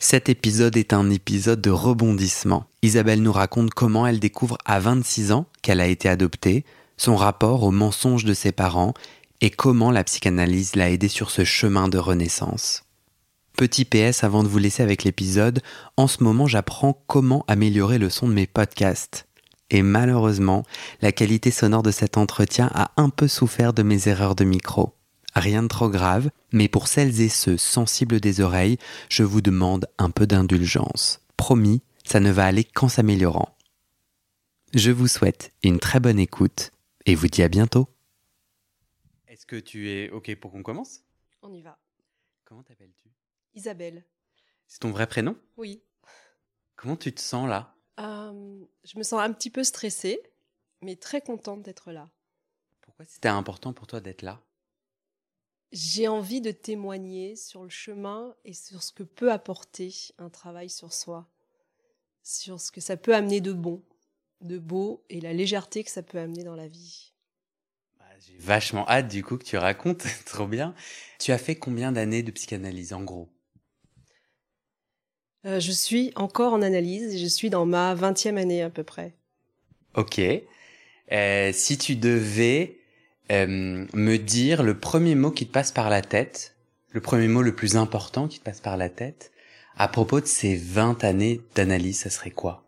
Cet épisode est un épisode de rebondissement. Isabelle nous raconte comment elle découvre à 26 ans qu'elle a été adoptée, son rapport aux mensonges de ses parents et comment la psychanalyse l'a aidée sur ce chemin de renaissance. Petit PS avant de vous laisser avec l'épisode, en ce moment j'apprends comment améliorer le son de mes podcasts. Et malheureusement, la qualité sonore de cet entretien a un peu souffert de mes erreurs de micro. Rien de trop grave, mais pour celles et ceux sensibles des oreilles, je vous demande un peu d'indulgence. Promis, ça ne va aller qu'en s'améliorant. Je vous souhaite une très bonne écoute et vous dis à bientôt. Est-ce que tu es OK pour qu'on commence? On y va. Comment t'appelles-tu? Isabelle. C'est ton vrai prénom? Oui. Comment tu te sens là? Euh, je me sens un petit peu stressée, mais très contente d'être là. Pourquoi c'était important pour toi d'être là? J'ai envie de témoigner sur le chemin et sur ce que peut apporter un travail sur soi, sur ce que ça peut amener de bon, de beau et la légèreté que ça peut amener dans la vie. Bah, J'ai vachement hâte du coup que tu racontes, trop bien. Tu as fait combien d'années de psychanalyse en gros? Euh, je suis encore en analyse et je suis dans ma 20e année à peu près. Ok. Euh, si tu devais euh, me dire le premier mot qui te passe par la tête, le premier mot le plus important qui te passe par la tête, à propos de ces 20 années d'analyse, ça serait quoi?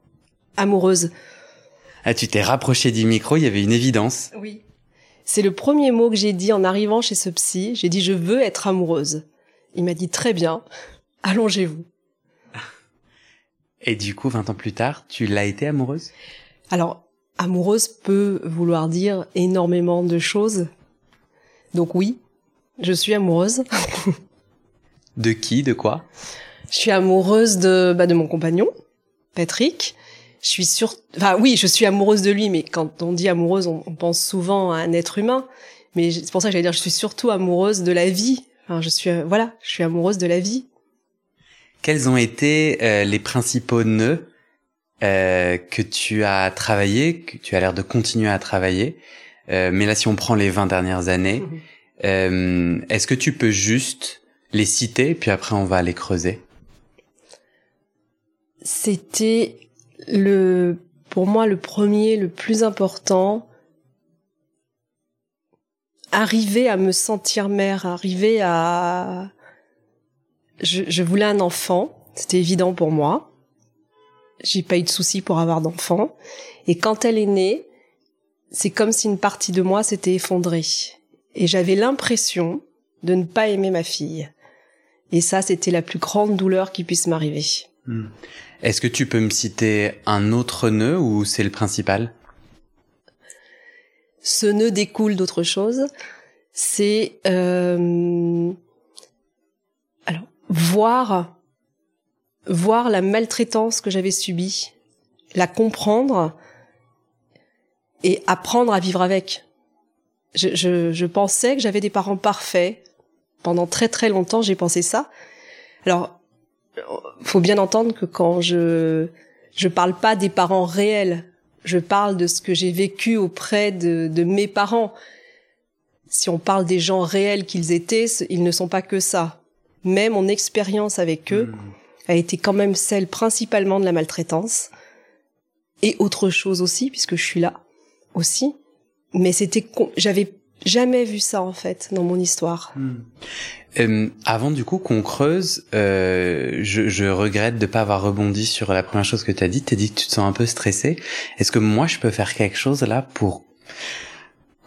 Amoureuse. Ah, tu t'es rapproché du micro, il y avait une évidence. Oui. C'est le premier mot que j'ai dit en arrivant chez ce psy. J'ai dit je veux être amoureuse. Il m'a dit très bien, allongez-vous. Et du coup, 20 ans plus tard, tu l'as été amoureuse? Alors, amoureuse peut vouloir dire énormément de choses. Donc oui, je suis amoureuse. De qui De quoi? Je suis amoureuse de, bah, de mon compagnon, Patrick. Je suis sûre, enfin oui, je suis amoureuse de lui, mais quand on dit amoureuse, on, on pense souvent à un être humain. Mais c'est pour ça que j'allais dire, je suis surtout amoureuse de la vie. Enfin, je suis, euh, voilà, je suis amoureuse de la vie. Quels ont été euh, les principaux nœuds euh, que tu as travaillé, que tu as l'air de continuer à travailler Euh, Mais là, si on prend les 20 dernières années, euh, est-ce que tu peux juste les citer, puis après on va les creuser? C'était le, pour moi, le premier, le plus important. Arriver à me sentir mère, arriver à, je, je voulais un enfant, c'était évident pour moi. J'ai pas eu de soucis pour avoir d'enfant. Et quand elle est née, c'est comme si une partie de moi s'était effondrée. Et j'avais l'impression de ne pas aimer ma fille. Et ça, c'était la plus grande douleur qui puisse m'arriver. Est-ce que tu peux me citer un autre nœud ou c'est le principal? Ce nœud découle d'autre chose. C'est euh, alors voir voir la maltraitance que j'avais subie, la comprendre et apprendre à vivre avec. Je, je, je pensais que j'avais des parents parfaits. Pendant très très longtemps, j'ai pensé ça. Alors, faut bien entendre que quand je je parle pas des parents réels, je parle de ce que j'ai vécu auprès de, de mes parents. Si on parle des gens réels qu'ils étaient, ils ne sont pas que ça. Mais mon expérience avec eux a été quand même celle principalement de la maltraitance. et autre chose aussi puisque je suis là aussi. Mais c'était j'avais jamais vu ça en fait dans mon histoire. Hmm. Avant du coup qu'on creuse, euh, je, je, regrette de pas avoir rebondi sur la première chose que tu as dit. Tu as dit que tu te sens un peu stressé. Est-ce que moi je peux faire quelque chose là pour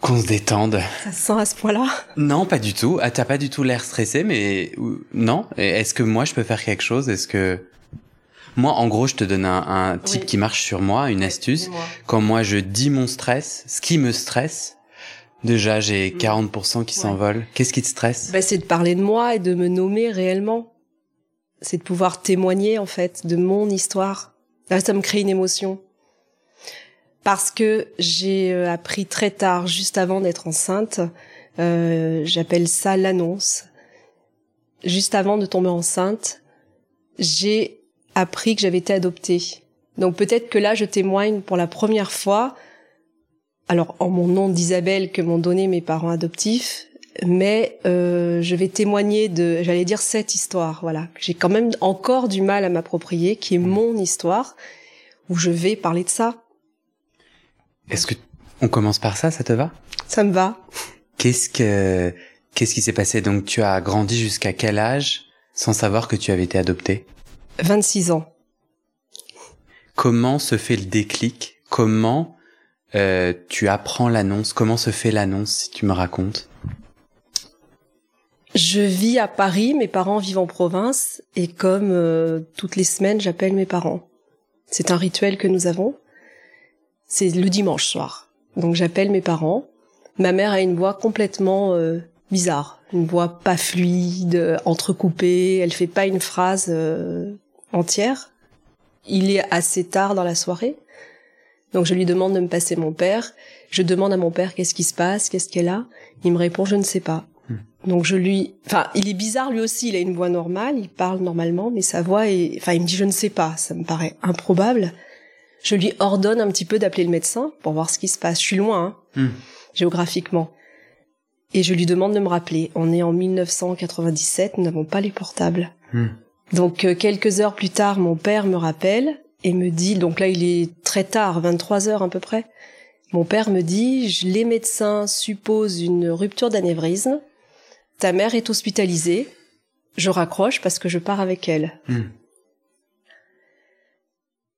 qu'on se détende Ça se sent à ce point-là? Non, pas du tout. Ah, t'as pas du tout l'air stressé, mais non. Est-ce que moi je peux faire quelque chose? Est-ce que moi, en gros, je te donne un, un type qui marche sur moi, une astuce. Quand moi je dis mon stress, ce qui me stresse, Déjà, j'ai 40% mm. qui s'envolent. Qu'est-ce qui te stresse? Bah, C'est de parler de moi et de me nommer réellement. C'est de pouvoir témoigner, en fait, de mon histoire. Là, ça me crée une émotion. Parce que j'ai euh, appris très tard, juste avant d'être enceinte, euh, j'appelle ça l'annonce. Juste avant de tomber enceinte, j'ai appris que j'avais été adoptée. Donc peut-être que là, je témoigne pour la première fois alors en mon nom d'Isabelle que m'ont donné mes parents adoptifs, mais euh, je vais témoigner de, j'allais dire cette histoire, voilà, j'ai quand même encore du mal à m'approprier, qui est mmh. mon histoire, où je vais parler de ça. Est-ce que on commence par ça, ça te va? Ça me va. Qu'est-ce que qu'est-ce qui s'est passé? Donc tu as grandi jusqu'à quel âge sans savoir que tu avais été adopté 26 ans. Comment se fait le déclic? Comment euh, tu apprends l'annonce? Comment se fait l'annonce, si tu me racontes? Je vis à Paris, mes parents vivent en province, et comme euh, toutes les semaines, j'appelle mes parents. C'est un rituel que nous avons. C'est le dimanche soir. Donc j'appelle mes parents. Ma mère a une voix complètement euh, bizarre, une voix pas fluide, entrecoupée. Elle fait pas une phrase entière. Il est assez tard dans la soirée. Donc je lui demande de me passer mon père. Je demande à mon père qu'est-ce qui se passe, qu'est-ce qu'elle a. Il me répond je ne sais pas. Hmm. Donc je lui, enfin, il est bizarre lui aussi. Il a une voix normale, il parle normalement, mais sa voix est, enfin, il me dit je ne sais pas. Ça me paraît improbable. Je lui ordonne un petit peu d'appeler le médecin pour voir ce qui se passe. Je suis loin, hein, hmm. géographiquement. Et je lui demande de me rappeler. On est en 1997, nous n'avons pas les portables. Hmm. Donc euh, quelques heures plus tard, mon père me rappelle et me dit, donc là il est très tard, 23 heures à peu près, mon père me dit, les médecins supposent une rupture d'anévrisme, ta mère est hospitalisée, je raccroche parce que je pars avec elle. Hmm.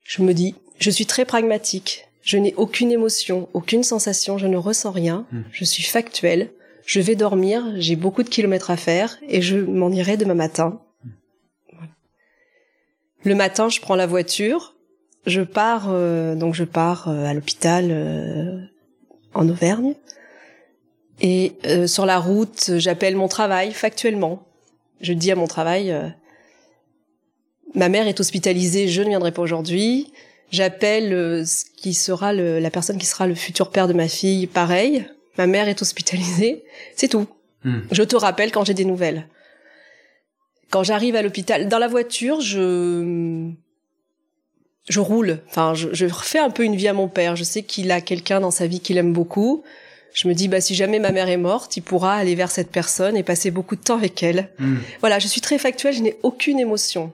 Je me dis, je suis très pragmatique, je n'ai aucune émotion, aucune sensation, je ne ressens rien, hmm. je suis factuelle, je vais dormir, j'ai beaucoup de kilomètres à faire et je m'en irai demain matin. Hmm. Le matin, je prends la voiture, je pars euh, donc je pars euh, à l'hôpital euh, en Auvergne et sur la route j'appelle mon travail factuellement. Je dis à mon travail ma mère est hospitalisée, je ne viendrai pas aujourd'hui. J'appelle ce qui sera le, la personne qui sera le futur père de ma fille, pareil. Ma mère est hospitalisée, c'est tout. Hmm. Je te rappelle quand j'ai des nouvelles. Quand j'arrive à l'hôpital, dans la voiture, je je roule. Enfin, je, je, refais un peu une vie à mon père. Je sais qu'il a quelqu'un dans sa vie qu'il aime beaucoup. Je me dis, bah, si jamais ma mère est morte, il pourra aller vers cette personne et passer beaucoup de temps avec elle. Hmm. Voilà, je suis très factuelle, je n'ai aucune émotion.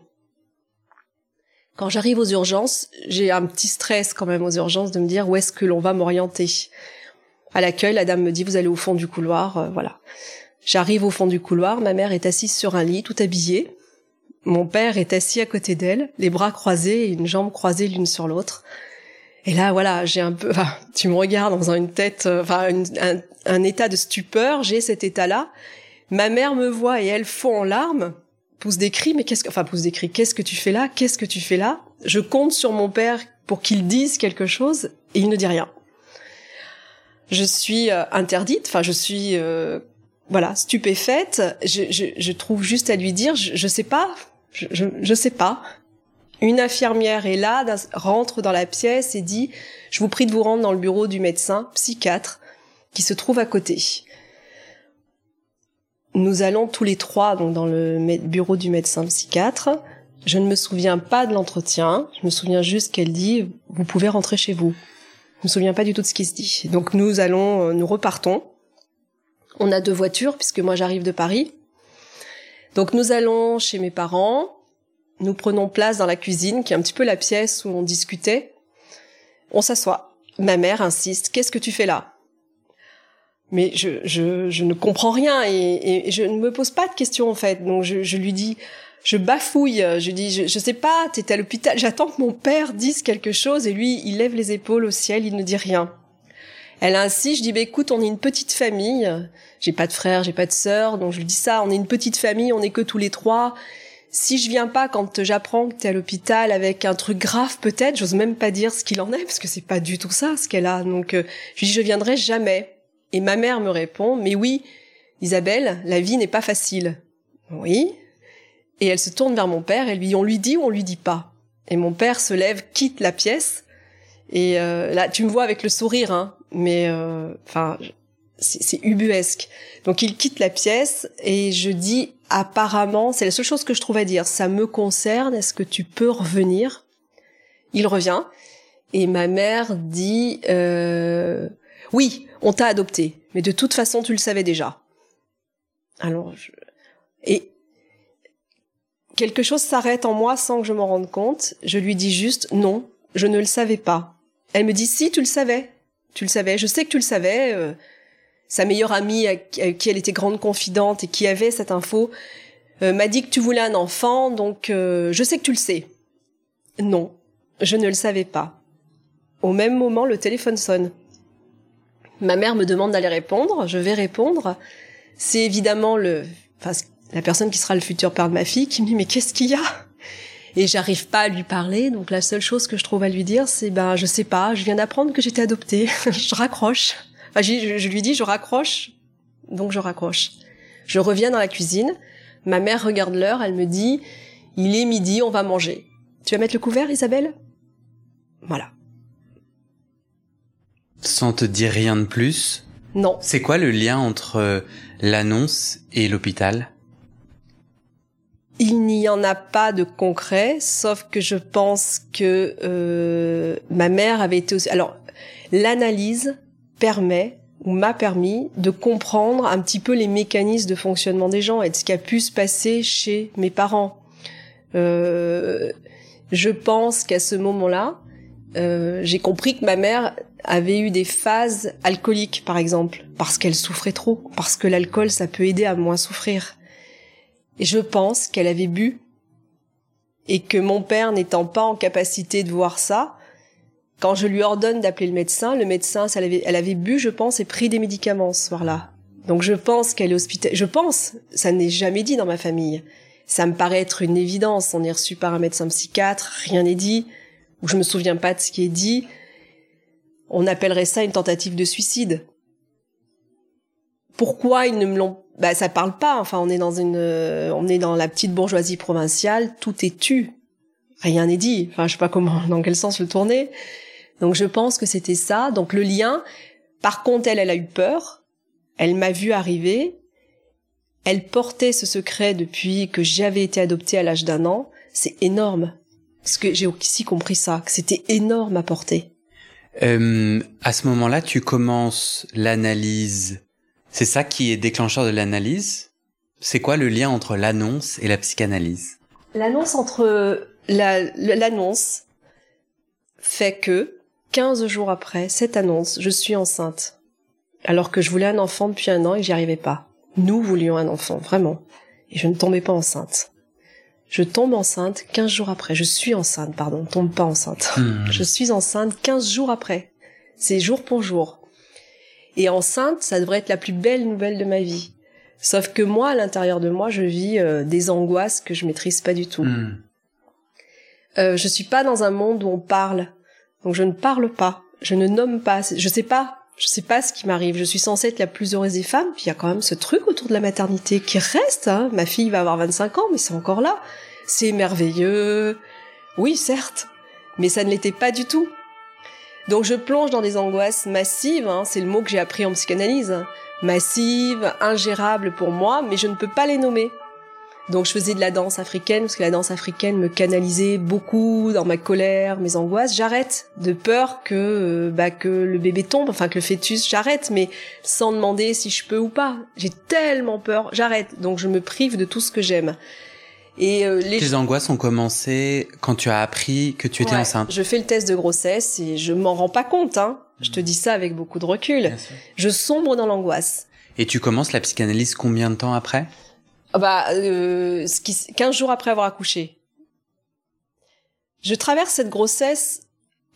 Quand j'arrive aux urgences, j'ai un petit stress quand même aux urgences de me dire où est-ce que l'on va m'orienter. À l'accueil, la dame me dit, vous allez au fond du couloir, euh, voilà. J'arrive au fond du couloir, ma mère est assise sur un lit, tout habillée. Mon père est assis à côté d'elle, les bras croisés et une jambe croisée l'une sur l'autre. Et là, voilà, j'ai un peu, tu me regardes dans une tête, euh, enfin, un, état de stupeur. J'ai cet état-là. Ma mère me voit et elle fond en larmes, pousse des cris. Mais qu'est-ce que, pousse des cris. Qu'est-ce que tu fais là Qu'est-ce que tu fais là? Je compte sur mon père pour qu'il dise quelque chose et il ne dit rien. Je suis euh, interdite. Enfin, je suis, euh, voilà, stupéfaite. Je, trouve juste à lui dire, je, je sais pas je, je, sais pas. Une infirmière est là, rentre dans la pièce et dit Je vous prie de vous rendre dans le bureau du médecin psychiatre qui se trouve à côté. Nous allons tous les trois donc dans le bureau du médecin psychiatre. Je ne me souviens pas de l'entretien. Je me souviens juste qu'elle dit Vous pouvez rentrer chez vous. Je me souviens pas du tout de ce qui se dit. Donc nous allons, euh, nous repartons. On a deux voitures puisque moi j'arrive de Paris. Donc nous allons chez mes parents, nous prenons place dans la cuisine, qui est un petit peu la pièce où on discutait. On s'assoit. Ma mère insiste. Qu'est-ce que tu fais là? Mais je, je, je ne comprends rien et, et, je ne me pose pas de questions en fait. Donc je, je lui dis, je bafouille. Je dis, je, je sais pas. T'es à l'hôpital. J'attends que mon père dise quelque chose et lui, il lève les épaules au ciel. Il ne dit rien. Elle insiste, je dis bah écoute, on est une petite famille. J'ai pas de frère, j'ai pas de sœur, donc je lui dis ça, on est une petite famille, on est que tous les trois. Si je viens pas quand j'apprends que t'es à l'hôpital avec un truc grave peut-être, j'ose même pas dire ce qu'il en est parce que c'est pas du tout ça ce qu'elle a. Donc euh, je lui dis je viendrai jamais. Et ma mère me répond mais oui, Isabelle, la vie n'est pas facile. Oui. Et elle se tourne vers mon père et lui on lui dit ou on lui dit pas. Et mon père se lève, quitte la pièce. Et euh, là, tu me vois avec le sourire, hein, mais euh, enfin, c'est ubuesque. Donc il quitte la pièce et je dis apparemment, c'est la seule chose que je trouve à dire, ça me concerne, est-ce que tu peux revenir? Il revient et ma mère dit euh, oui, on t'a adopté, mais de toute façon tu le savais déjà. Alors je... et quelque chose s'arrête en moi sans que je m'en rende compte. Je lui dis juste non, je ne le savais pas. Elle me dit si tu le savais, tu le savais, je sais que tu le savais. Euh, sa meilleure amie, avec qui elle était grande confidente et qui avait cette info, euh, m'a dit que tu voulais un enfant, donc euh, je sais que tu le sais. Non, je ne le savais pas. Au même moment, le téléphone sonne. Ma mère me demande d'aller répondre, je vais répondre. C'est évidemment le, enfin, la personne qui sera le futur père de ma fille qui me dit mais qu'est-ce qu'il y a? Et j'arrive pas à lui parler. Donc la seule chose que je trouve à lui dire, c'est ben je sais pas, je viens d'apprendre que j'étais adoptée. je raccroche. Enfin, je, je, lui dis je raccroche, donc je raccroche. Je reviens dans la cuisine. Ma mère regarde l'heure, elle me dit il est midi, on va manger. Tu vas mettre le couvert, Isabelle? Voilà. Sans te dire rien de plus Non. C'est quoi le lien entre euh, l'annonce et l'hôpital? Il n'y en a pas de concret, sauf que je pense que euh, ma mère avait été aussi... Alors, l'analyse permet ou m'a permis de comprendre un petit peu les mécanismes de fonctionnement des gens et de ce qui a pu se passer chez mes parents. Euh, je pense qu'à ce moment-là, euh, j'ai compris que ma mère avait eu des phases alcooliques, par exemple, parce qu'elle souffrait trop, parce que l'alcool, ça peut aider à moins souffrir. Et je pense qu'elle avait bu et que mon père n'étant pas en capacité de voir ça, quand je lui ordonne d'appeler le médecin, le médecin, elle avait, elle avait bu, je pense, et pris des médicaments ce soir-là. Donc je pense qu'elle est hospitalisée. Je pense, ça n'est jamais dit dans ma famille. Ça me paraît être une évidence. On est reçu par un médecin psychiatre, rien n'est dit, ou je me souviens pas de ce qui est dit. On appellerait ça une tentative de suicide. Pourquoi ils ne me l'ont bah ça parle pas. Enfin, on est dans une, euh, on est dans la petite bourgeoisie provinciale, tout est tu, rien n'est dit. Enfin, je sais pas comment, dans quel sens le tourner. Donc, je pense que c'était ça. Donc, le lien. Par contre, elle, elle a eu peur. Elle m'a vu arriver. Elle portait ce secret depuis que j'avais été adoptée à l'âge d'un an. C'est énorme. Parce que j'ai aussi compris ça, que c'était énorme à porter. Euh, à ce moment-là, tu commences l'analyse c'est ça qui est déclencheur de l'analyse? C'est quoi le lien entre l'annonce et la psychanalyse? L'annonce entre l'annonce fait que 15 jours après cette annonce, je suis enceinte. Alors que je voulais un enfant depuis un an et j'y arrivais pas. Nous voulions un enfant, vraiment. Et je ne tombais pas enceinte. Je tombe enceinte 15 jours après. Je suis enceinte, pardon. Tombe pas enceinte. Hmm. Je suis enceinte 15 jours après. C'est jour pour jour. Et enceinte, ça devrait être la plus belle nouvelle de ma vie. Sauf que moi, à l'intérieur de moi, je vis euh, des angoisses que je maîtrise pas du tout. Hmm. Euh, je suis pas dans un monde où on parle, donc je ne parle pas, je ne nomme pas, je sais pas, je sais pas ce qui m'arrive. Je suis censée être la plus heureuse des femmes, puis il y a quand même ce truc autour de la maternité qui reste. Hein. Ma fille va avoir 25 ans, mais c'est encore là. C'est merveilleux. Oui, certes, mais ça ne l'était pas du tout. Donc je plonge dans des angoisses massives, hein, c'est le mot que j'ai appris en psychanalyse, massives, ingérables pour moi, mais je ne peux pas les nommer. Donc je faisais de la danse africaine parce que la danse africaine me canalisait beaucoup dans ma colère, mes angoisses. J'arrête de peur que euh, bah que le bébé tombe, enfin que le fœtus, j'arrête, mais sans demander si je peux ou pas. J'ai tellement peur, j'arrête. Donc je me prive de tout ce que j'aime. Et euh, les Tes angoisses ont commencé quand tu as appris que tu étais Ouais, enceinte. Je fais le test de grossesse et je m'en rends pas compte. Hein. Je te dis ça avec beaucoup de recul. Je sombre dans l'angoisse. Et tu commences la psychanalyse combien de temps après? Bah, euh, ce qui, 15 jours après avoir accouché. Je traverse cette grossesse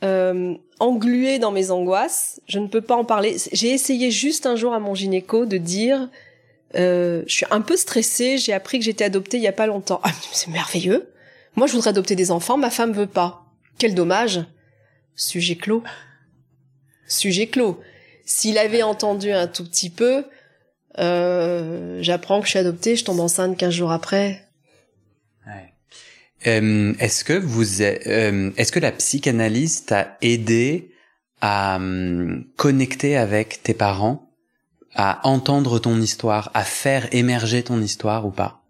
euh, engluée dans mes angoisses. Je ne peux pas en parler. J'ai essayé juste un jour à mon gynéco de dire, euh, je suis un peu stressée. J'ai appris que j'étais adoptée il y a pas longtemps. Ah, c'est merveilleux. Moi, je voudrais adopter des enfants. Ma femme veut pas. Quel dommage. Sujet clos. Sujet clos. S'il avait entendu un tout petit peu, euh, j'apprends que je suis adoptée, je tombe enceinte 15 jours après. Euh, Est-ce que vous, euh, est-ce que la psychanalyse t'a aidé à hum, connecter avec tes parents, à entendre ton histoire, à faire émerger ton histoire ou pas?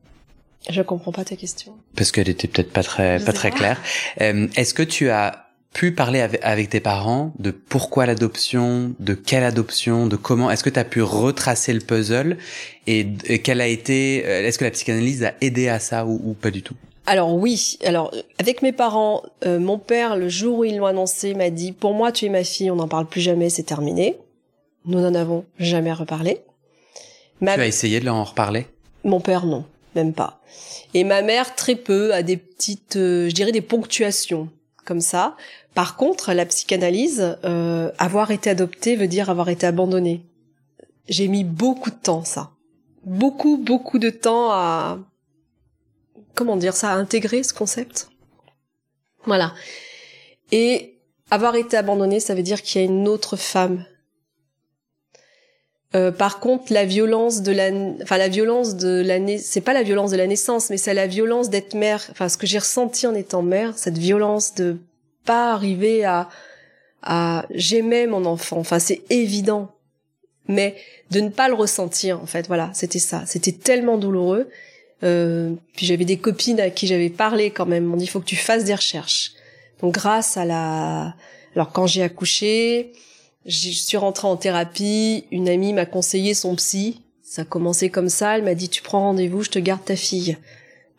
Je comprends pas ta question. Parce qu'elle était peut-être pas très Je pas très claire. Est-ce que tu as pu parler avec, avec tes parents de pourquoi l'adoption, de quelle adoption, de comment Est-ce que tu as pu retracer le puzzle et, et quelle a été euh, Est-ce que la psychanalyse a aidé à ça ou, ou pas du tout? Alors oui, alors avec mes parents, euh, mon père le jour où ils l'ont annoncé m'a dit pour moi tu es ma fille, on n'en parle plus jamais, c'est terminé. Nous n'en avons jamais reparlé. Ma- Tu as essayé de leur en reparler? Mon père non, même pas. Et ma mère très peu, à des petites, euh, je dirais des ponctuations ça. Par contre, la psychanalyse, euh, avoir été adoptée veut dire avoir été abandonnée. J'ai mis beaucoup de temps ça, beaucoup beaucoup de temps à comment dire ça, à intégrer ce concept. Voilà. Et avoir été abandonnée, ça veut dire qu'il y a une autre femme euh, par contre, la violence de la, enfin la violence de la, c'est pas la violence de la naissance, mais c'est la violence d'être mère. Enfin, ce que j'ai ressenti en étant mère, cette violence de pas arriver à, à j'aimais mon enfant. Enfin, c'est évident, mais de ne pas le ressentir. En fait, voilà, c'était ça. C'était tellement douloureux. Euh, puis j'avais des copines à qui j'avais parlé quand même. On dit il faut que tu fasses des recherches. Donc grâce à la, alors quand j'ai accouché, je suis rentrée en thérapie, une amie m'a conseillé son psy. Ça a commencé comme ça, elle m'a dit tu prends rendez-vous, je te garde ta fille.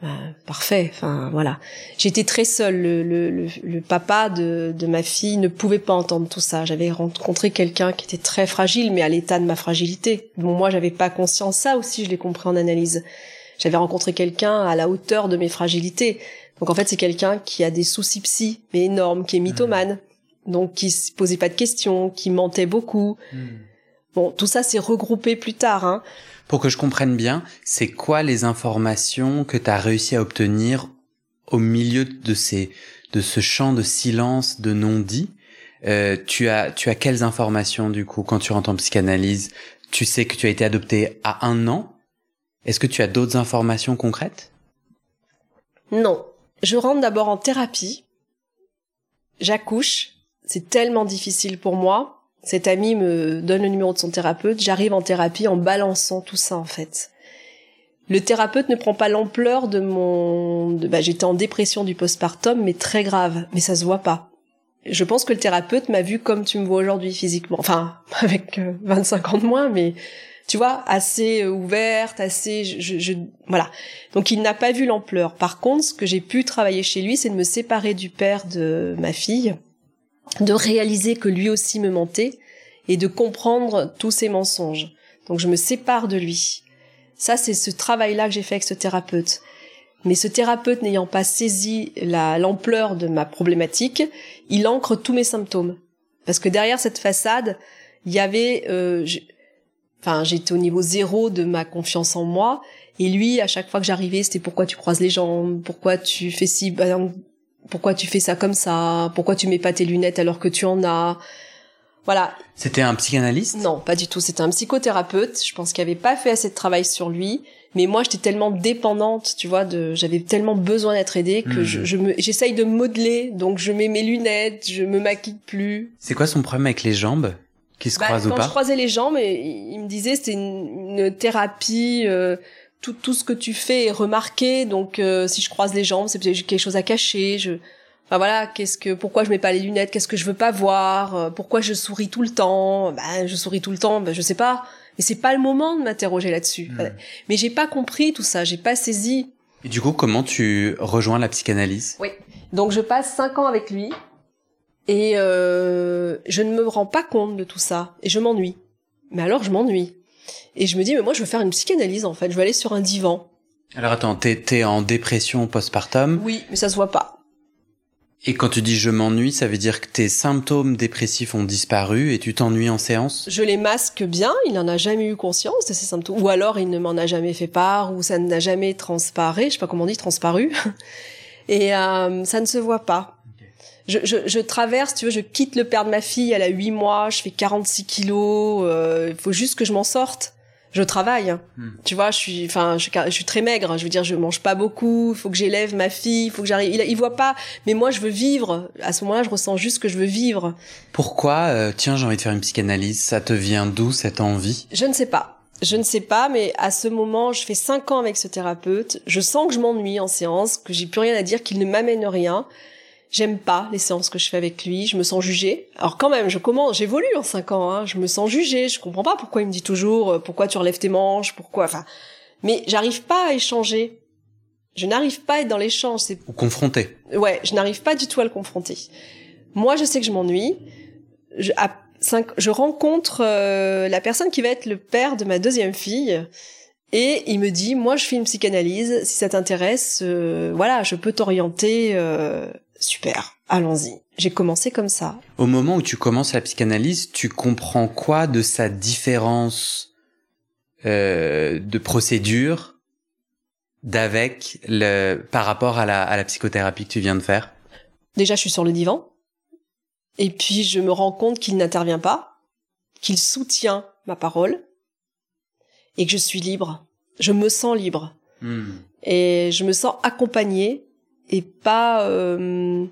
Ben, parfait, enfin voilà. J'étais très seule, le, le, le, le papa de, de ma fille ne pouvait pas entendre tout ça. J'avais rencontré quelqu'un qui était très fragile, mais à l'état de ma fragilité. Bon, moi j'avais pas conscience, ça aussi je l'ai compris en analyse. J'avais rencontré quelqu'un à la hauteur de mes fragilités. Donc en fait c'est quelqu'un qui a des soucis psy, mais énormes, qui est mythomane donc qui se posait pas de questions, qui mentait beaucoup. Bon, tout ça s'est regroupé plus tard. Hein. Pour que je comprenne bien, c'est quoi les informations que tu as réussi à obtenir au milieu de ces de ce champ de silence de non-dit? Euh, Tu as tu as quelles informations du coup quand tu rentres en psychanalyse? Tu sais que tu as été adopté à un an? Est-ce que tu as d'autres informations concrètes? Non, je rentre d'abord en thérapie. J'accouche. C'est tellement difficile pour moi. Cet ami me donne le numéro de son thérapeute. J'arrive en thérapie en balançant tout ça en fait. Le thérapeute ne prend pas l'ampleur de mon. De... Bah, j'étais en dépression du postpartum, mais très grave. Mais ça se voit pas. Je pense que le thérapeute m'a vu comme tu me vois aujourd'hui physiquement. Enfin, avec euh, 25 ans de moins, mais tu vois, assez euh, ouverte, assez. Je, je... Voilà. Donc il n'a pas vu l'ampleur. Par contre, ce que j'ai pu travailler chez lui, c'est de me séparer du père de ma fille, de réaliser que lui aussi me mentait et de comprendre tous ses mensonges. Donc je me sépare de lui. Ça, c'est ce travail-là que j'ai fait avec ce thérapeute. Mais ce thérapeute n'ayant pas saisi la, l'ampleur de ma problématique, il ancre tous mes symptômes. Parce que derrière cette façade, il y avait, euh, j'ai- enfin, j'étais au niveau zéro de ma confiance en moi. Et lui, à chaque fois que j'arrivais, c'était pourquoi tu croises les jambes, pourquoi tu fais exemple, pourquoi tu fais ça comme ça, pourquoi tu mets pas tes lunettes alors que tu en as? Voilà, C'était un psychanalyste? Non, pas du tout. C'était un psychothérapeute. Je pense qu'il avait pas fait assez de travail sur lui. Mais moi, j'étais tellement dépendante, tu vois, de, j'avais tellement besoin d'être aidée que Mhm. je, je me, j'essaye de modeler. Donc, je mets mes lunettes, je me maquille plus. C'est quoi son problème avec les jambes? Qui se Bah, croisent ou quand je pas? croisais les jambes, et il il me disait c'était une, une thérapie. euh, tout, tout ce que tu fais est remarqué. Donc, euh, si je croise les jambes, c'est peut-être que j'ai quelque chose à cacher. Je, enfin voilà, qu'est-ce que, pourquoi je mets pas les lunettes Qu'est-ce que je veux pas voir Euh, Pourquoi je souris tout le temps Ben, je souris tout le temps. Ben, je sais pas. Mais c'est pas le moment de m'interroger là-dessus. Hmm. Mais j'ai pas compris tout ça. J'ai pas saisi. Et du coup, comment tu rejoins la psychanalyse? Oui. Donc je passe cinq ans avec lui et euh, je ne me rends pas compte de tout ça et je m'ennuie. Mais alors je m'ennuie. Et je me dis, mais moi je veux faire une psychanalyse en fait, je veux aller sur un divan. Alors attends, t'es, en dépression postpartum? Oui, mais ça se voit pas. Et quand tu dis je m'ennuie, ça veut dire que tes symptômes dépressifs ont disparu et tu t'ennuies en séance? Je les masque bien, il n'en a jamais eu conscience de ces symptômes. Ou alors il ne m'en a jamais fait part, ou ça n'a jamais transparé, je sais pas comment on dit, transparu. Et euh, ça ne se voit pas. Je, je, je, traverse, tu vois, je quitte le père de ma fille, elle a 8 mois, je fais 46 kilos, euh, il faut juste que je m'en sorte je travaille. Hmm. Tu vois, je suis, enfin, je, je, suis très maigre. Je veux dire, je mange pas beaucoup. Il faut que j'élève ma fille. Il faut que j'arrive. Il, il voit pas. Mais moi, je veux vivre. À ce moment-là, je ressens juste que je veux vivre. Pourquoi euh, Tiens, j'ai envie de faire une psychanalyse? Ça te vient d'où cette envie? Je ne sais pas. Je ne sais pas, mais à ce moment, je fais cinq ans avec ce thérapeute. Je sens que je m'ennuie en séance, que j'ai plus rien à dire, qu'il ne m'amène rien. J'aime pas les séances que je fais avec lui, je me sens jugée. Alors quand même, je commence, j'évolue en cinq ans, hein, je me sens jugée, je comprends pas pourquoi il me dit toujours euh, pourquoi tu relèves tes manches, pourquoi, enfin, mais j'arrive pas à échanger. Je n'arrive pas à être dans l'échange. C'est ou confronter. Ouais, je n'arrive pas du tout à le confronter. Moi, je sais que je m'ennuie. Je, à cinq, je rencontre euh, la personne qui va être le père de ma deuxième fille. Et il me dit, moi, je fais une psychanalyse. Si ça t'intéresse, euh, voilà, je peux t'orienter super, allons-y. J'ai commencé comme ça. Au moment où tu commences la psychanalyse, tu comprends quoi de sa différence euh, de procédure d'avec le par rapport à la, à la psychothérapie que tu viens de faire? Déjà, je suis sur le divan. Et puis, je me rends compte qu'il n'intervient pas, qu'il soutient ma parole, et que je suis libre. Je me sens libre. Hmm. Et je me sens accompagnée et pas euh,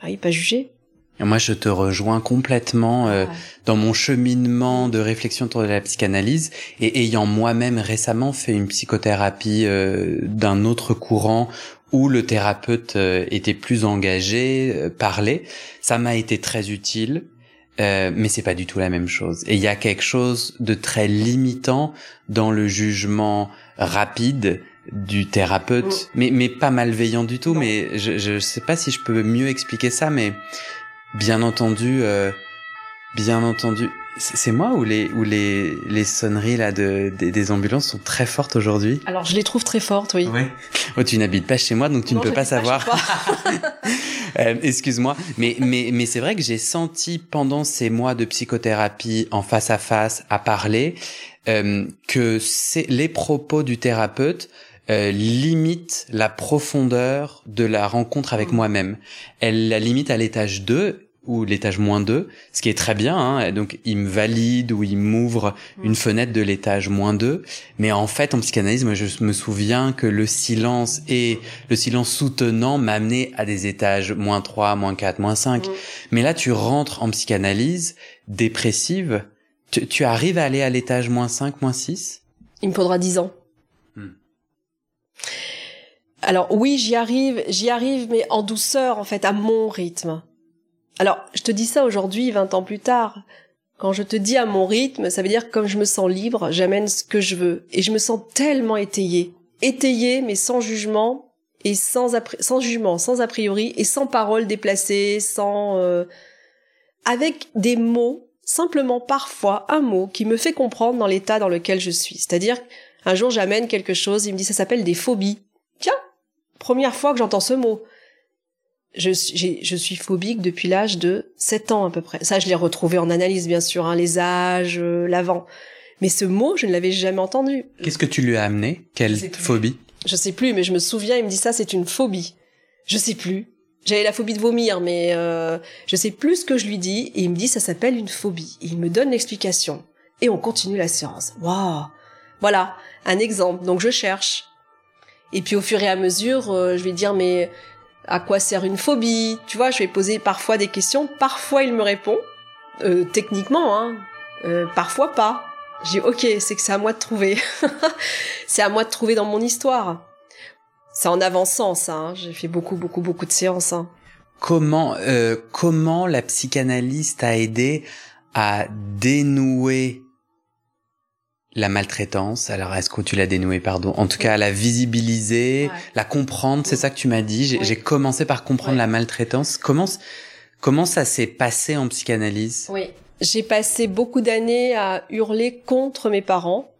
ah oui, pas jugé. Moi, je te rejoins complètement euh, dans mon cheminement de réflexion autour de la psychanalyse et ayant moi-même récemment fait une psychothérapie euh, d'un autre courant où le thérapeute euh, était plus engagé, euh, parlait, ça m'a été très utile. mais c'est pas du tout la même chose. Et il y a quelque chose de très limitant dans le jugement rapide du thérapeute, mm. mais mais pas malveillant du tout. Mais je je sais pas si je peux mieux expliquer ça, mais bien entendu, euh, bien entendu, c'est moi ou les ou les les sonneries là de des, ambulances sont très fortes aujourd'hui? Alors je les trouve très fortes, oui. Ouais. Oh, tu n'habites pas chez moi, donc tu ne peux pas savoir. euh, Excuse-moi, mais mais mais c'est vrai que j'ai senti pendant ces mois de psychothérapie en face à face à parler euh, que c'est les propos du thérapeute euh, limite la profondeur de la rencontre avec mm. moi-même. Elle la limite à l'étage 2 ou l'étage moins 2, ce qui est très bien. Hein. Donc, il me valide ou il m'ouvre mm. une fenêtre de l'étage moins 2. Mais en fait, en psychanalyse, moi, je me souviens que le silence et le silence soutenant m'amenaient à des étages moins 3, moins 4, moins 5. Mm. Mais là, tu rentres en psychanalyse dépressive. Tu, tu arrives à aller à l'étage moins 5, moins 6 Il me faudra 10 ans. Alors oui, j'y arrive, j'y arrive, mais en douceur, en fait, à mon rythme. Alors, je te dis ça aujourd'hui, 20 ans plus tard. Quand je te dis à mon rythme, ça veut dire que comme je me sens libre, j'amène ce que je veux. Et je me sens tellement étayée. Étayée, mais sans jugement, et sans, jugement, sans a priori, et sans paroles déplacées, sans... Euh, avec des mots, simplement parfois un mot qui me fait comprendre dans l'état dans lequel je suis. C'est-à-dire, un jour j'amène quelque chose, il me dit ça s'appelle des phobies. Tiens, première fois que j'entends ce mot. Je, je suis phobique depuis l'âge de 7 ans à peu près. Ça, je l'ai retrouvé en analyse, bien sûr, hein, les âges, euh, l'avant. Mais ce mot, je ne l'avais jamais entendu. Qu'est-ce que tu lui as amené? Quelle phobie? Je sais plus, mais je me souviens, il me dit ça, c'est une phobie. Je sais plus. J'avais la phobie de vomir, mais euh, je sais plus ce que je lui dis. Et il me dit, ça s'appelle une phobie. il me donne l'explication. Et on continue la séance. Waouh Voilà, un exemple. Donc je cherche. Et puis au fur et à mesure, euh, je vais dire mais à quoi sert une phobie? Tu vois, je vais poser parfois des questions. Parfois il me répond euh, techniquement, hein. Euh, parfois pas. J'ai ok, c'est que c'est à moi de trouver. c'est à moi de trouver dans mon histoire. C'est en avançant ça. Hein. J'ai fait beaucoup beaucoup beaucoup de séances. Hein. Comment comment la psychanalyste a aidé à dénouer la maltraitance. Alors, est-ce que tu l'as dénouée, pardon? En tout cas, la visibiliser, la comprendre. C'est ça que tu m'as dit. J'ai commencé par comprendre la maltraitance. Comment comment ça s'est passé en psychanalyse? Oui, j'ai passé beaucoup d'années à hurler contre mes parents.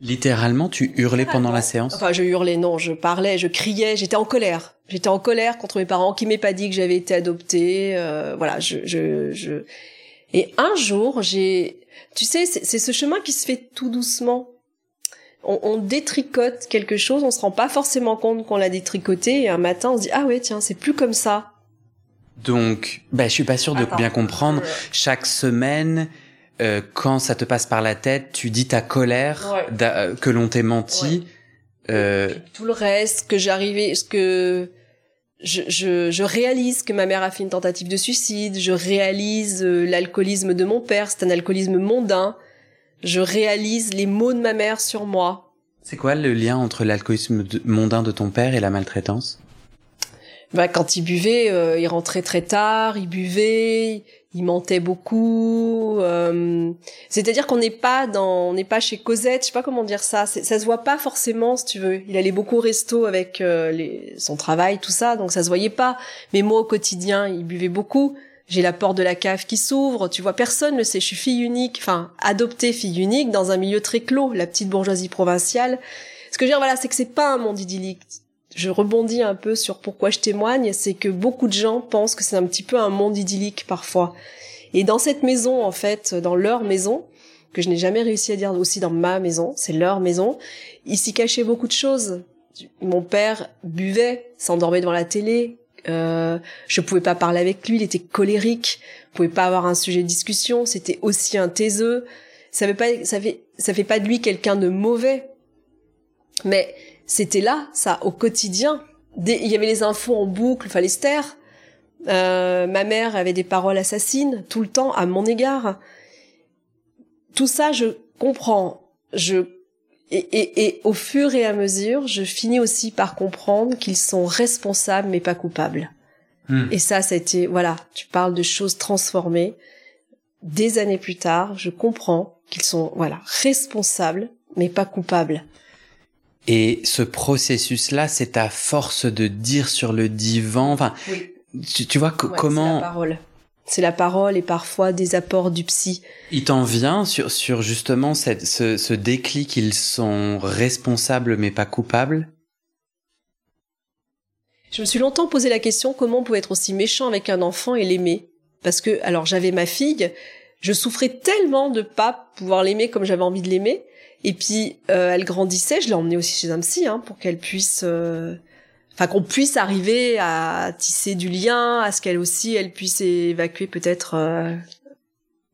Littéralement, tu hurlais pendant la séance? Enfin, je hurlais, non, je parlais, je criais, j'étais en colère. J'étais en colère contre mes parents qui m'aient pas dit que j'avais été adoptée. Euh, voilà, je, je, je. Et un jour, j'ai, tu sais, c'est ce chemin qui se fait tout doucement. On, on, détricote quelque chose, on se rend pas forcément compte qu'on l'a détricoté, et un matin, on se dit ah ouais, tiens, c'est plus comme ça. Donc, bah, je suis pas sûre de bien comprendre. Chaque semaine, euh, quand ça te passe par la tête, tu dis ta colère euh, que l'on t'ait menti. Euh... Tout le reste, que j'arrivais, ce que je, je, je, réalise que ma mère a fait une tentative de suicide. Je réalise euh, l'alcoolisme de mon père. C'est un alcoolisme mondain. Je réalise les mots de ma mère sur moi. C'est quoi le lien entre l'alcoolisme mondain de ton père et la maltraitance? Bah, quand il buvait, euh, il rentrait très tard, il buvait, il mentait beaucoup. Euh, c'est-à-dire qu'on n'est pas dans, on n'est pas chez Cosette, je sais pas comment dire ça. Ça se voit pas forcément, si tu veux. Il allait beaucoup au resto avec euh, les, son travail, tout ça, donc ça se voyait pas. Mais moi, au quotidien, il buvait beaucoup. J'ai la porte de la cave qui s'ouvre. Tu vois, personne ne sait. Je suis fille unique, enfin adoptée fille unique dans un milieu très clos, la petite bourgeoisie provinciale. Ce que je veux dire, voilà, c'est que c'est pas un monde idyllique je rebondis un peu sur pourquoi je témoigne, c'est que beaucoup de gens pensent que c'est un petit peu un monde idyllique parfois. Et dans cette maison, en fait, dans leur maison, que je n'ai jamais réussi à dire aussi dans ma maison, c'est leur maison, il s'y cachait beaucoup de choses. Mon père buvait, s'endormait devant la télé, euh, je pouvais pas parler avec lui, il était colérique, je pouvais pas avoir un sujet de discussion, c'était aussi un taiseux. Ça fait ça fait, ça fait pas de lui quelqu'un de mauvais. Mais c'était là, ça, au quotidien. Il y avait les infos en boucle, fallait se taire. Euh, ma mère avait des paroles assassines tout le temps à mon égard. Tout ça, je comprends. Je et, et, et, au fur et à mesure, je finis aussi par comprendre qu'ils sont responsables mais pas coupables. Hmm. Et ça, ça a été voilà. Tu parles de choses transformées. Des années plus tard, je comprends qu'ils sont voilà responsables mais pas coupables. Et ce processus-là, c'est ta force de dire sur le divan. Enfin, tu, vois comment. C'est la parole. C'est la parole et parfois des apports du psy. Il t'en vient sur, sur justement cette, ce, ce déclic qu'ils sont responsables mais pas coupables? Je me suis longtemps posé la question comment on pouvait être aussi méchant avec un enfant et l'aimer? Parce que, alors j'avais ma fille, je souffrais tellement de pas pouvoir l'aimer comme j'avais envie de l'aimer et puis euh, elle grandissait, je l'ai emmenée aussi chez un psy hein, pour qu'elle puisse, euh, enfin qu'on puisse arriver à tisser du lien, à ce qu'elle aussi elle puisse évacuer peut-être, euh,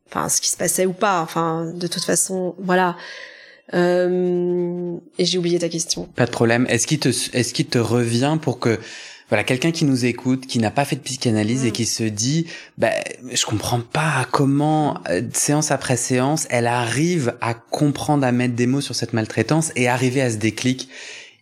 enfin ce qui se passait ou pas. Enfin de toute façon, voilà. et j'ai oublié ta question. Pas de problème. Est-ce qu'il te, est-ce qu'il te revient pour que voilà quelqu'un qui nous écoute, qui n'a pas fait de psychanalyse et mm. qui se dit, bah, je comprends pas comment euh, séance après séance, elle arrive à comprendre, à mettre des mots sur cette maltraitance et arriver à ce déclic.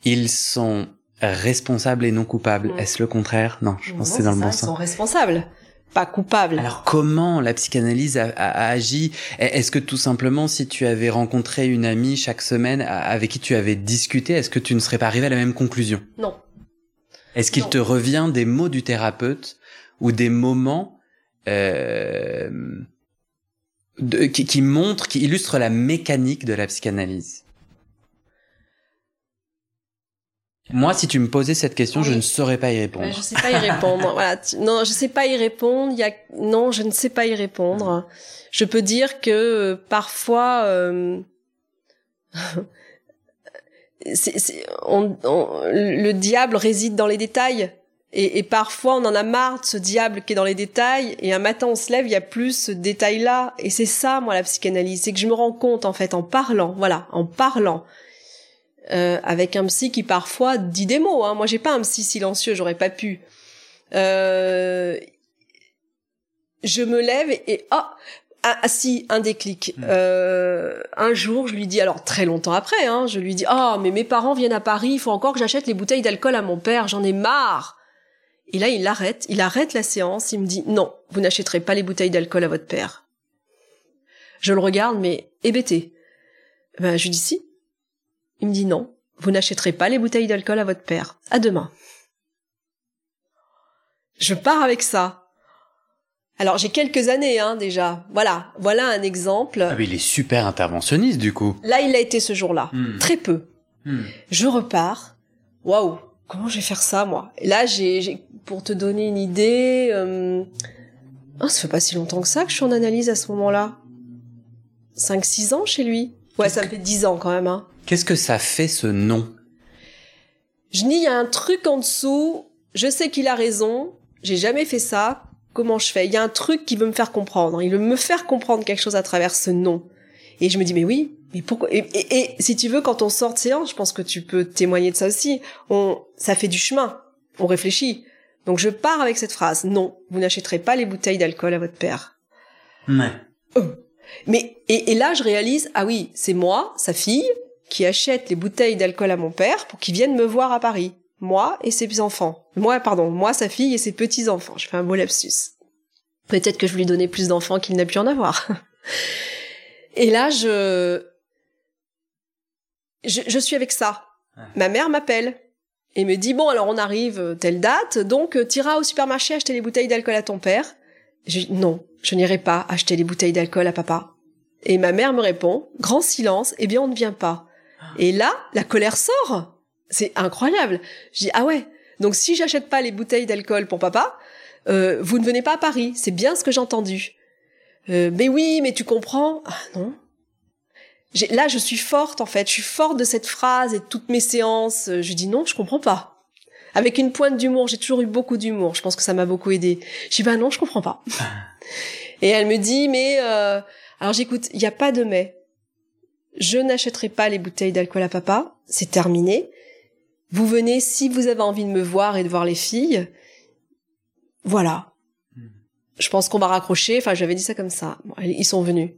Ils sont responsables et non coupables. Mm. Est-ce le contraire? Non, je pense que c'est dans le bon sens. Ils sont responsables pas coupables. Alors comment la psychanalyse a, a agi? Est-ce que tout simplement, si tu avais rencontré une amie chaque semaine avec qui tu avais discuté, est-ce que tu ne serais pas arrivé à la même conclusion? Non. Est-ce qu'il te revient des mots du thérapeute ou des moments euh, qui, qui montrent, qui illustrent la mécanique de la psychanalyse? Moi, si tu me posais cette question, je ne saurais pas y répondre. Je je sais pas y répondre. voilà. Non, je sais pas y répondre. Il y a... Non, je ne sais pas y répondre. Je peux dire que euh, parfois, euh... le diable réside dans les détails. Et, parfois, on en a marre de ce diable qui est dans les détails. Et un matin, on se lève, il y a plus ce détail-là. Et c'est ça, moi, la psychanalyse. C'est que je me rends compte, en fait, en parlant, voilà, en parlant, euh, avec un psy qui parfois dit des mots. Hein. Moi, j'ai pas un psy silencieux, j'aurais pas pu. Euh, je me lève et, et oh, ah, si, un déclic. Hmm. Euh, un jour, je lui dis, alors très longtemps après, hein, je lui dis, ah, mais mes parents viennent à Paris, il faut encore que j'achète les bouteilles d'alcool à mon père, j'en ai marre. Et là, il arrête, il arrête la séance, il me dit, non, vous n'achèterez pas les bouteilles d'alcool à votre père. Je le regarde, mais hébété. Ben, je lui dis si. Il me dit non. Vous n'achèterez pas les bouteilles d'alcool à votre père. À demain. Je pars avec ça. Alors j'ai quelques années hein, déjà. Voilà, voilà un exemple. Ah, mais il est super interventionniste du coup. Là, il a été ce jour-là. Hmm. Très peu. Hmm. Je repars. Waouh, comment je vais faire ça moi? Et là, j'ai, pour te donner une idée, euh... ah, ça fait pas si longtemps que ça que je suis en analyse à ce moment-là. 5-6 ans chez lui. Ouais, ça me fait 10 ans quand même. Hein. Qu'est-ce que ça fait ce nom? Je dis, il y a un truc en dessous. Je sais qu'il a raison. J'ai jamais fait ça. Comment je fais Il y a un truc qui veut me faire comprendre. Il veut me faire comprendre quelque chose à travers ce nom. Et je me dis, mais oui, mais pourquoi? Et, et- et si tu veux, quand on sort de séance, je pense que tu peux témoigner de ça aussi. On, ça fait du chemin. On réfléchit. Donc je pars avec cette phrase. Non, vous n'achèterez pas les bouteilles d'alcool à votre père. Ouais. Mais et, et là, je réalise, ah oui, c'est moi, sa fille, qui achète les bouteilles d'alcool à mon père pour qu'il vienne me voir à Paris. Moi et ses enfants. Moi, pardon, moi, sa fille et ses petits enfants. Je fais un beau lapsus. Peut-être que je lui donnais plus d'enfants qu'il n'a pu en avoir. et là, je... je, je suis avec ça. Ma mère m'appelle et me dit bon alors on arrive euh, telle date donc euh, t'iras au supermarché acheter les bouteilles d'alcool à ton père. Je dis non, je n'irai pas acheter les bouteilles d'alcool à papa. Et ma mère me répond, grand silence, eh bien on ne vient pas. Et là, la colère sort. C'est incroyable. Je dis ah ouais. Donc si j'achète pas les bouteilles d'alcool pour papa, euh, vous ne venez pas à Paris. C'est bien ce que j'ai entendu. Euh, mais oui, mais tu comprends Ah non. Là, je suis forte en fait. Je suis forte de cette phrase et de toutes mes séances. euh, Je dis non, je comprends pas. Avec une pointe d'humour, j'ai toujours eu beaucoup d'humour. Je pense que ça m'a beaucoup aidé. Je dis bah non, je comprends pas. et elle me dit mais euh, alors j'écoute, il n'y a pas de mais. Je n'achèterai pas les bouteilles d'alcool à papa. C'est terminé. Vous venez si vous avez envie de me voir et de voir les filles. Voilà. Hmm. Je pense qu'on va raccrocher. Enfin, j'avais dit ça comme ça. Bon, ils sont venus.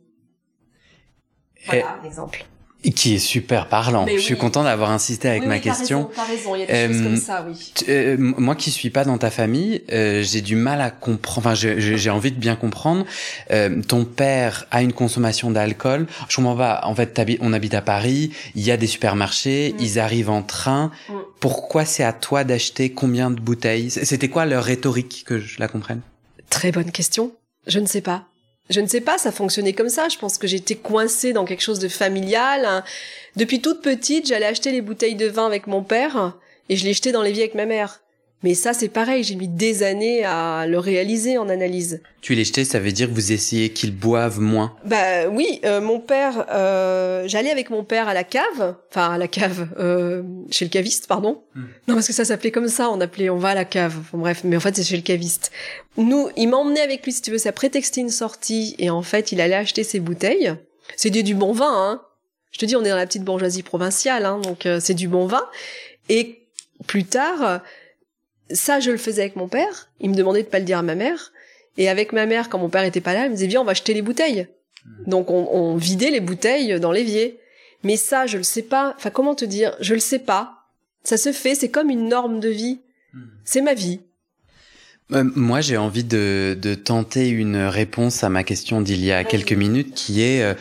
Voilà, un exemple. Qui est super parlant. Mais Je suis content d'avoir insisté avec Oui, ma oui, question. raison, T'as raison, il y a des choses Euh, comme ça, oui. Tu- euh, moi qui suis pas dans ta famille, euh, j'ai du mal à comprendre. Enfin, j'ai envie de bien comprendre. Euh, ton père a une consommation d'alcool. Je comprends pas. En fait, on habite à Paris. Il y a des supermarchés. Mm. Ils arrivent en train. Mm. Pourquoi c'est à toi d'acheter combien de bouteilles? C'était quoi leur rhétorique que je la comprenne? Très bonne question. Je ne sais pas. Je ne sais pas, ça fonctionnait comme ça. Je pense que j'étais coincée dans quelque chose de familial. hein. Depuis toute petite, j'allais acheter les bouteilles de vin avec mon père et je les jetais dans l'évier avec ma mère. Mais ça, c'est pareil, j'ai mis des années à le réaliser en analyse. Tu les jetais, ça veut dire que vous essayez qu'ils boivent moins. Bah oui, euh, mon père, euh, j'allais avec mon père à la cave, enfin à la cave, euh, chez le caviste, pardon. Hmm. Non parce que ça s'appelait comme ça, on appelait, on va à la cave. Enfin, bref, mais en fait c'est chez le caviste. Nous, il m'emmenait avec lui, si tu veux, ça prétextait une sortie, et en fait il allait acheter ses bouteilles. C'est du, du bon vin, hein. Je te dis, on est dans la petite bourgeoisie provinciale, hein, donc c'est du bon vin. Et plus tard, ça je le faisais avec mon père. Il me demandait de pas le dire à ma mère. Et avec ma mère, quand mon père était pas là, elle me disait viens, on va acheter les bouteilles. Donc on, on vidait les bouteilles dans l'évier. Mais ça, je le sais pas. Enfin, comment te dire? Je le sais pas. Ça se fait. C'est comme une norme de vie. C'est ma vie. Euh, moi, j'ai envie de, de tenter une réponse à ma question d'il y a quelques minutes, qui est euh,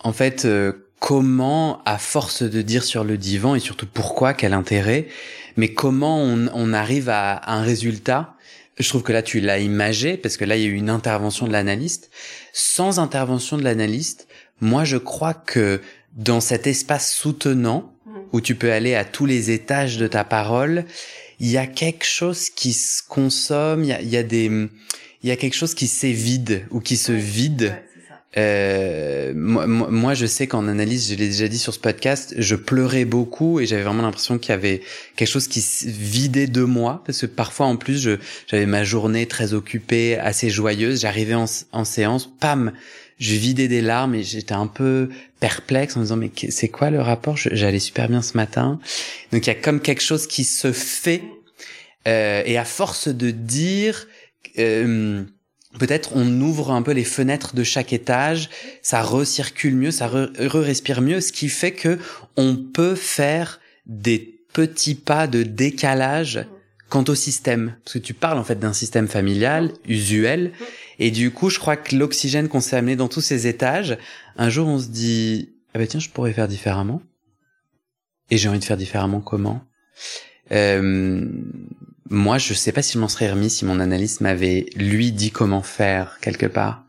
en fait euh, comment, à force de dire sur le divan et surtout pourquoi, quel intérêt, mais comment on, on arrive à un résultat? Je trouve que là, tu l'as imagé parce que là, il y a eu une intervention de l'analyste. Sans intervention de l'analyste, moi, je crois que dans cet espace soutenant où tu peux aller à tous les étages de ta parole, il y a quelque chose qui se consomme, il y a, il y a des, il y a quelque chose qui s'évide ou qui se vide. Euh, moi, je sais qu'en analyse, je l'ai déjà dit sur ce podcast, je pleurais beaucoup et j'avais vraiment l'impression qu'il y avait quelque chose qui se vidait de moi parce que parfois, en plus, j'avais ma journée très occupée, assez joyeuse. J'arrivais en, en séance, pam, je vidais des larmes et j'étais un peu perplexe en me disant mais c'est quoi le rapport? J'allais super bien ce matin. Donc il y a comme quelque chose qui se fait euh, et à force de dire, euh, peut-être on ouvre un peu les fenêtres de chaque étage, ça recircule mieux, ça re- re-respire mieux, ce qui fait que on peut faire des petits pas de décalage quant au système. Parce que tu parles en fait d'un système familial, usuel, et du coup je crois que l'oxygène qu'on s'est amené dans tous ces étages, un jour on se dit, ah bah tiens, je pourrais faire différemment. Et j'ai envie de faire différemment comment? Euh, Moi, je sais pas si je m'en serais remis si mon analyste m'avait lui dit comment faire quelque part.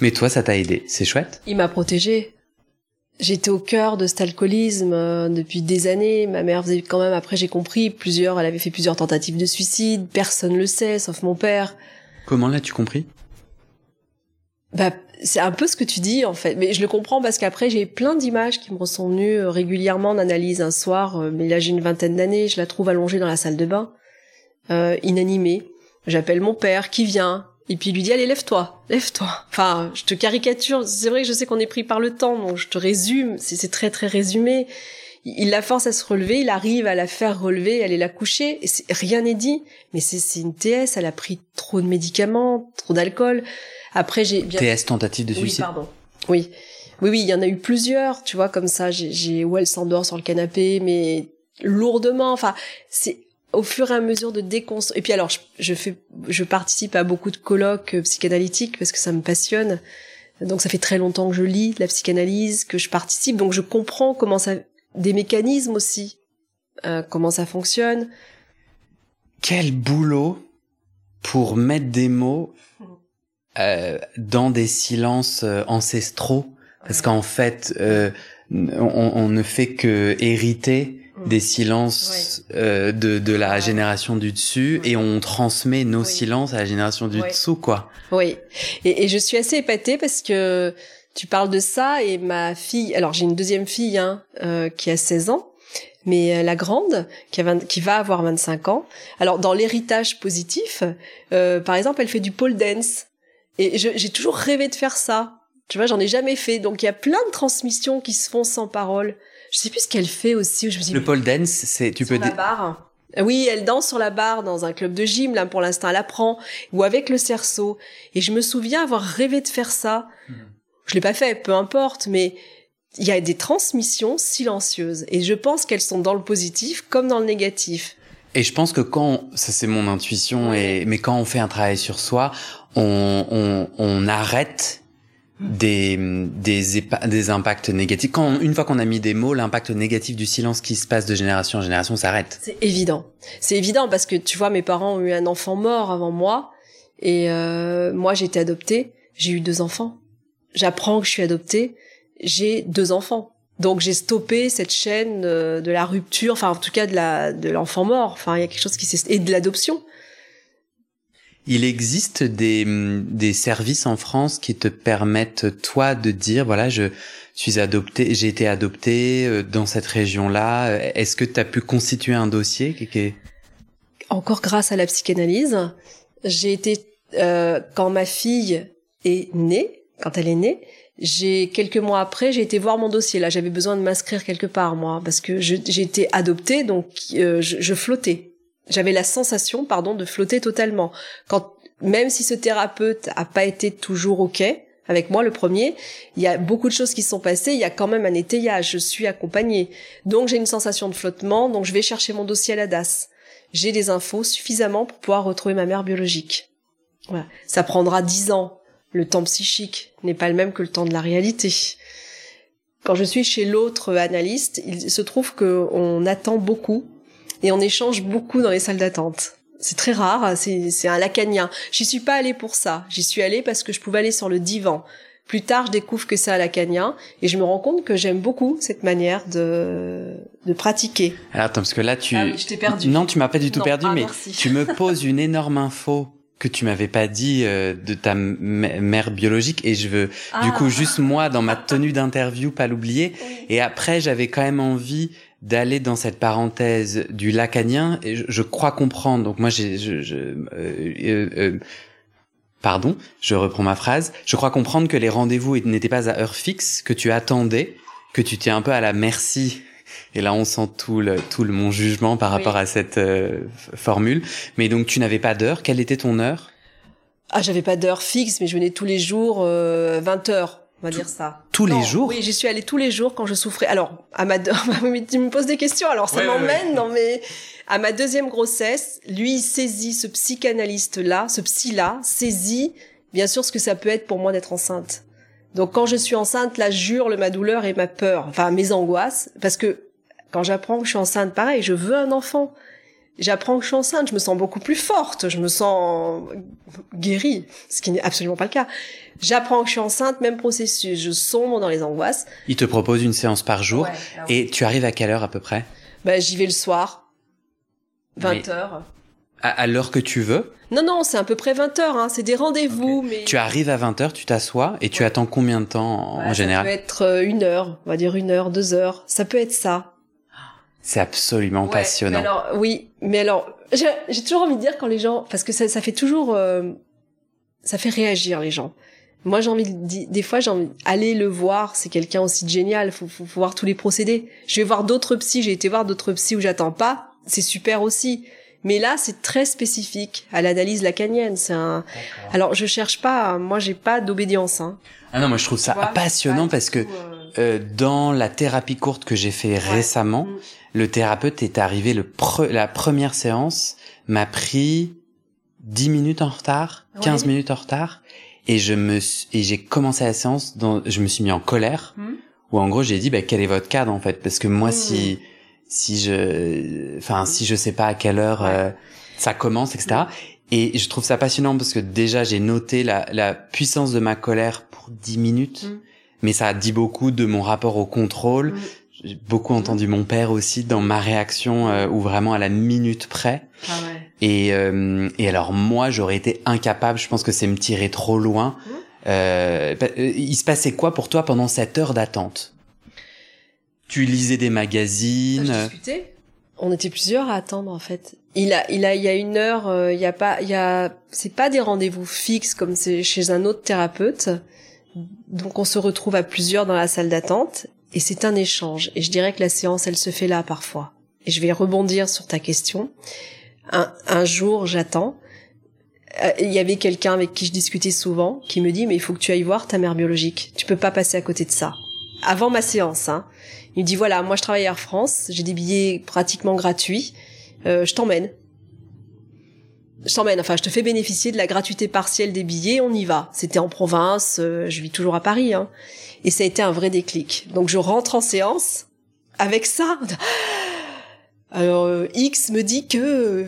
Mais toi, ça t'a aidé. C'est chouette. Il m'a protégé. J'étais au cœur de cet alcoolisme euh, depuis des années. Ma mère faisait quand même, après j'ai compris, plusieurs, elle avait fait plusieurs tentatives de suicide. Personne le sait, sauf mon père. Comment l'as-tu compris? Bah, c'est un peu ce que tu dis en fait, mais je le comprends parce qu'après j'ai plein d'images qui me sont venues euh, régulièrement en analyse un soir. euh, Mais là j'ai une vingtaine d'années, je la trouve allongée dans la salle de bain, euh, inanimée. J'appelle mon père qui vient et puis il lui dit allez lève-toi, lève-toi. Enfin, je te caricature. C'est vrai que je sais qu'on est pris par le temps, donc je te résume. C'est très très résumé. Il la force à se relever, il arrive à la faire relever, aller la coucher. Et rien n'est dit, mais c'est une TS. Elle a pris trop de médicaments, trop d'alcool. Après j'ai bien TS tentative de oui, suicide. pardon. Oui. Oui, oui, il y en a eu plusieurs, tu vois, comme ça. J'ai, où elle s'endort sur le canapé, mais lourdement. Enfin, c'est au fur et à mesure de déconstruire. Et puis alors, je, je fais, je participe à beaucoup de colloques euh, psychanalytiques parce que ça me passionne. Donc ça fait très longtemps que je lis de la psychanalyse, que je participe, donc je comprends comment ça, des mécanismes aussi, euh, comment ça fonctionne. Quel boulot pour mettre des mots euh, dans des silences euh, ancestraux. Parce qu'en fait, euh, on, on ne fait que hériter Mm. des silences euh, de, de la Ouais. génération du dessus et on transmet nos Oui. silences à la génération du dessous, quoi. Oui, et, et je suis assez épatée parce que tu parles de ça et ma fille, alors j'ai une deuxième fille hein, euh, qui a 16 ans, mais la grande qui, a 20 qui va avoir 25 ans. Alors dans l'héritage positif, euh, par exemple, elle fait du pole dance et j'ai toujours rêvé de faire ça. Tu vois, j'en ai jamais fait, donc il y a plein de transmissions qui se font sans parole. Je sais plus ce qu'elle fait aussi. Je me dis, Le pole dance, c'est tu sur peux la barre. Oui, elle danse sur la barre dans un club de gym. Là, pour l'instant, elle apprend. Ou avec le cerceau. Et je me souviens avoir rêvé de faire ça. Mhm. Je l'ai pas fait, peu importe, mais il y a des transmissions silencieuses. Et je pense qu'elles sont dans le positif comme dans le négatif. Et je pense que quand, ça c'est mon intuition, et, mais quand on fait un travail sur soi, on, on, on arrête des, des, des impacts négatifs. Quand, on- une fois qu'on a mis des mots, l'impact négatif du silence qui se passe de génération en génération s'arrête. C'est évident. C'est évident parce que tu vois, mes parents ont eu un enfant mort avant moi. Et euh, moi, j'ai été adoptée. J'ai eu deux enfants. J'apprends que je suis adoptée. J'ai deux enfants. Donc j'ai stoppé cette chaîne euh, de la rupture, enfin en tout cas de la de l'enfant mort. Enfin il y a quelque chose qui s'est et de l'adoption. Il existe des, des services en France qui te permettent, toi, de dire, voilà, je suis adopté, j'ai été adopté euh, dans cette région-là. Est-ce que tu as pu constituer un dossier qui- Encore grâce à la psychanalyse, j'ai été euh, quand ma fille est née, quand elle est née, j'ai quelques mois après, j'ai été voir mon dossier. Là, j'avais besoin de m'inscrire quelque part, moi, parce que j'ai été adoptée, donc euh, je, je flottais. J'avais la sensation, pardon, de flotter totalement. Quand même si ce thérapeute a pas été toujours ok avec moi, le premier, il y a beaucoup de choses qui se sont passées. Il y a quand même un étayage. Je suis accompagnée, donc j'ai une sensation de flottement. Donc je vais chercher mon dossier à la DAS j'ai des infos suffisamment pour pouvoir retrouver ma mère biologique. Voilà. Ça prendra dix ans. Le temps psychique n'est pas le même que le temps de la réalité. Quand je suis chez l'autre analyste, il se trouve qu'on attend beaucoup et on échange beaucoup dans les salles d'attente. C'est très rare, c'est un lacanien. J'y suis pas allée pour ça. J'y suis allée parce que je pouvais aller sur le divan. Plus tard, je découvre que c'est un lacanien et je me rends compte que j'aime beaucoup cette manière de, de pratiquer. Alors attends, parce que là, tu... Ah oui, je t'ai perdu. Non, tu m'as pas du tout Non, perdu, ah, mais merci. tu me poses une énorme info que tu m'avais pas dit euh, de ta mère biologique. Et je veux du Ah. coup juste moi dans ma tenue d'interview pas l'oublier. Oui. et après j'avais quand même envie d'aller dans cette parenthèse du lacanien. Et je, je crois comprendre. Donc moi j'ai je, je euh, euh, euh, pardon je reprends ma phrase. Je crois comprendre que les rendez-vous n'étaient pas à heure fixe que tu attendais que tu t'es un peu à la merci et là on sent tout le tout le mon jugement par Oui. rapport à cette euh, formule mais donc tu n'avais pas d'heure quelle était ton heure? Ah, j'avais pas d'heure fixe, mais je venais tous les jours, euh, 20 heures, on va dire ça. tous les jours? Oui, j'y suis allée tous les jours quand je souffrais. Alors, à ma mais tu me poses des questions, alors ça Ouais, ouais, m'emmène dans mes... À ma deuxième grossesse, lui, il saisit ce psychanalyste-là, ce psy-là, saisit, bien sûr, ce que ça peut être pour moi d'être enceinte. Donc quand je suis enceinte, là, j'hurle ma douleur et ma peur, enfin mes angoisses, parce que quand j'apprends que je suis enceinte, pareil, je veux un enfant. J'apprends que je suis enceinte, je me sens beaucoup plus forte, je me sens guérie, ce qui n'est absolument pas le cas. J'apprends que je suis enceinte, même processus, je sombre dans les angoisses. Il te propose une séance par jour, et tu arrives à quelle heure à peu près? Bah, J'y vais le soir, 20 heures. À, l'heure que tu veux? Non, non, c'est à peu près 20 heures, hein. c'est des rendez-vous. mais Tu arrives à 20 heures, tu t'assois, et tu attends combien de temps en général Ça peut être euh, une heure, on va dire une heure, deux heures, ça peut être ça. C'est absolument passionnant. alors, oui, mais alors, j'ai toujours envie de dire quand les gens, parce que ça, ça fait toujours, euh, ça fait réagir les gens. Moi, j'ai envie de des fois, j'ai envie aller le voir. C'est quelqu'un aussi de génial. Faut, faut, faut voir tous les procédés. Je vais voir d'autres psys. J'ai été voir d'autres psys où j'attends pas. C'est super aussi. Mais là, c'est très spécifique à l'analyse lacanienne. C'est un. Alors, je cherche pas. Moi, j'ai pas d'obédience. Hein. Ah non, moi, je trouve ça passionnant parce que euh, euh, dans la thérapie courte que j'ai fait récemment, mm le thérapeute est arrivé le la première séance m'a pris 10 minutes en retard, 15 minutes en retard et je me et j'ai commencé la séance dans je me suis mis en colère hmm. ou en gros j'ai dit bah quel est votre cadre en fait? Parce que moi si hmm. si je enfin si je sais pas à quelle heure euh, ça commence etc. Et je trouve ça passionnant parce que déjà j'ai noté la, la puissance de ma colère pour 10 minutes. Mais ça dit beaucoup de mon rapport au contrôle, j'ai beaucoup entendu mon père aussi dans ma réaction euh, ou vraiment à la minute près. Ah ouais. Et, euh, et alors moi j'aurais été incapable, je pense que c'est me tirer trop loin. Mmh. Euh, euh, il se passait quoi pour toi pendant cette heure d'attente? Tu lisais des magazines? bah, discutais. On était plusieurs à attendre en fait. Il a, il a, il y a une heure, il y a pas, il y a, c'est pas des rendez-vous fixes comme c'est chez un autre thérapeute. Donc on se retrouve à plusieurs dans la salle d'attente et c'est un échange. Et je dirais que la séance, elle se fait là parfois. Et je vais rebondir sur ta question. Un, un jour, j'attends. Euh, il y avait quelqu'un avec qui je discutais souvent qui me dit mais il faut que tu ailles voir ta mère biologique. Tu peux pas passer à côté de ça. Avant ma séance, hein. Il me dit voilà, moi je travaille à Air France, j'ai des billets pratiquement gratuits. Euh, je t'emmène. Je t'emmène, enfin je te fais bénéficier de la gratuité partielle des billets, on y va. C'était en province, euh, je vis toujours à Paris. Hein. Et ça a été un vrai déclic. Donc je rentre en séance avec ça. Alors euh, X me dit que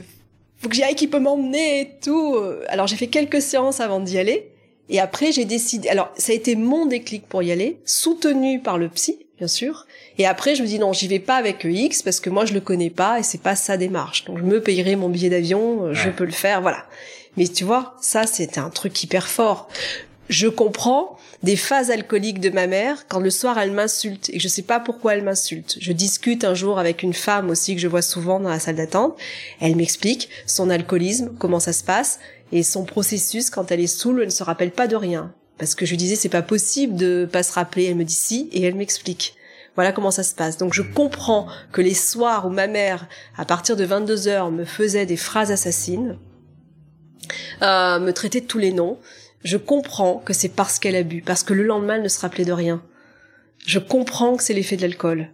faut que j'y aille, qu'il peut m'emmener et tout. Alors j'ai fait quelques séances avant d'y aller. Et après j'ai décidé. Alors ça a été mon déclic pour y aller, soutenu par le psy, bien sûr. Et après je me dis non, j'y vais pas avec X parce que moi je le connais pas et c'est pas sa démarche. Donc je me payerai mon billet d'avion, euh, je peux le faire, voilà. Mais tu vois, ça c'était un truc hyper fort je comprends des phases alcooliques de ma mère quand le soir elle m'insulte et je sais pas pourquoi elle m'insulte. Je discute un jour avec une femme aussi que je vois souvent dans la salle d'attente. Elle m'explique son alcoolisme, comment ça se passe et son processus quand elle est saoule, elle ne se rappelle pas de rien. Parce que je disais c'est pas possible de pas se rappeler. Elle me dit si et elle m'explique. Voilà comment ça se passe. Donc je comprends que les soirs où ma mère, à partir de 22 heures, me faisait des phrases assassines, euh, me traitait de tous les noms, je comprends que c'est parce qu'elle a bu, parce que le lendemain elle ne se rappelait de rien. Je comprends que c'est l'effet de l'alcool.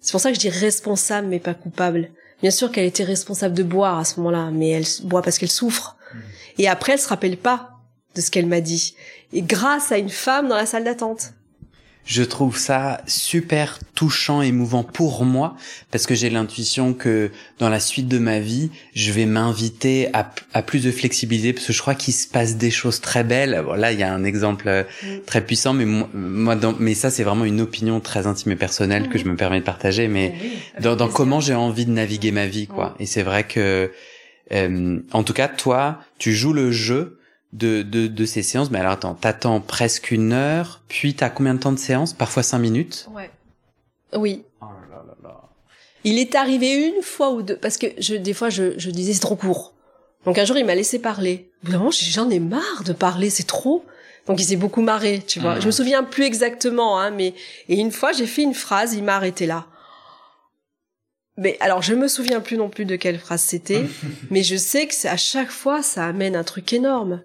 C'est pour ça que je dis responsable mais pas coupable. Bien sûr qu'elle était responsable de boire à ce moment-là, mais elle boit parce qu'elle souffre. Mmh. Et après elle se rappelle pas de ce qu'elle m'a dit. Et grâce à une femme dans la salle d'attente. Je trouve ça super touchant, émouvant pour moi, parce que j'ai l'intuition que dans la suite de ma vie, je vais m'inviter à, à, plus de flexibilité, parce que je crois qu'il se passe des choses très belles. Bon, là, il y a un exemple euh, très puissant, mais moi, dans, mais ça, c'est vraiment une opinion très intime et personnelle que je me permets de partager, mais dans, dans comment j'ai envie de naviguer ma vie, quoi. Et c'est vrai que, euh, en tout cas, toi, tu joues le jeu de, de, de ces séances. Mais alors attends, t'attends presque une heure, puis t'as combien de temps de séance? Parfois cinq minutes? Ouais. Oui. Oh là là là. Il est arrivé une fois ou deux, parce que je, des fois je, je disais c'est trop court. Donc un jour il m'a laissé parler. Vraiment j'en ai marre de parler, c'est trop. Donc il s'est beaucoup marré, tu vois. Je me mmh. souviens plus exactement, hein, mais et une fois j'ai fait une phrase, il m'a arrêté là. Mais alors je me souviens plus non plus de quelle phrase c'était, mais je sais que à chaque fois ça amène un truc énorme.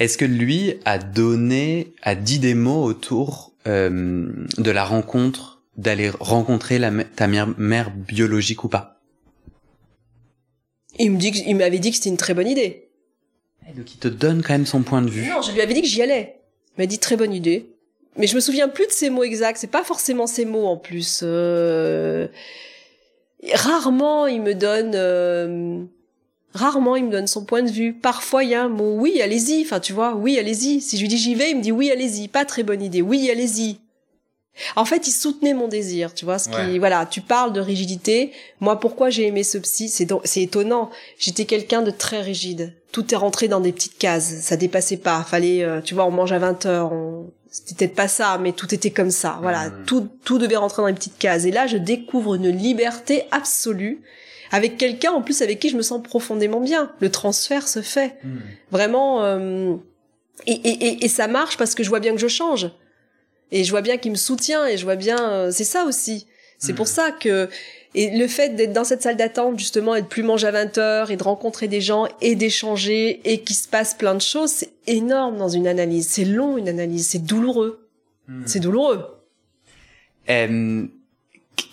Est-ce que lui a donné, a dit des mots autour euh, de la rencontre, d'aller rencontrer la, ta mère, mère biologique ou pas? Il me dit, il m'avait dit que c'était une très bonne idée. donc il te donne quand même son point de vue. Non, je lui avais dit que j'y allais. Il m'a dit très bonne idée. mais je me souviens plus de ces mots exacts. C'est pas forcément ces mots en plus. Euh, rarement il me donne. Euh, rarement il me donne son point de vue. Parfois il y a un mot. Oui, allez-y. Enfin, tu vois. Oui, allez-y. Si je lui dis j'y vais, il me dit oui, allez-y. Pas très bonne idée. Oui, allez-y. En fait, il soutenait mon désir, tu vois. Ce qui, voilà, tu parles de rigidité. Moi, pourquoi j'ai aimé ce psy? C'est c'est étonnant. J'étais quelqu'un de très rigide. Tout est rentré dans des petites cases. Ça dépassait pas. Fallait, euh, tu vois, on mange à 20 heures. On... C'était peut-être pas ça, mais tout était comme ça. Voilà, mmh. tout tout devait rentrer dans les petites cases. Et là, je découvre une liberté absolue avec quelqu'un en plus avec qui je me sens profondément bien. Le transfert se fait mmh. vraiment. Euh... Et, et, et, ça marche parce que je vois bien que je change et je vois bien qu'il me soutient et je vois bien euh, c'est ça aussi c'est pour hmm. ça que et le fait d'être dans cette salle d'attente justement et de plus manger à 20 heures et de rencontrer des gens et d'échanger et qu'il se passe plein de choses c'est énorme dans une analyse c'est long une analyse c'est douloureux hmm. c'est douloureux euh,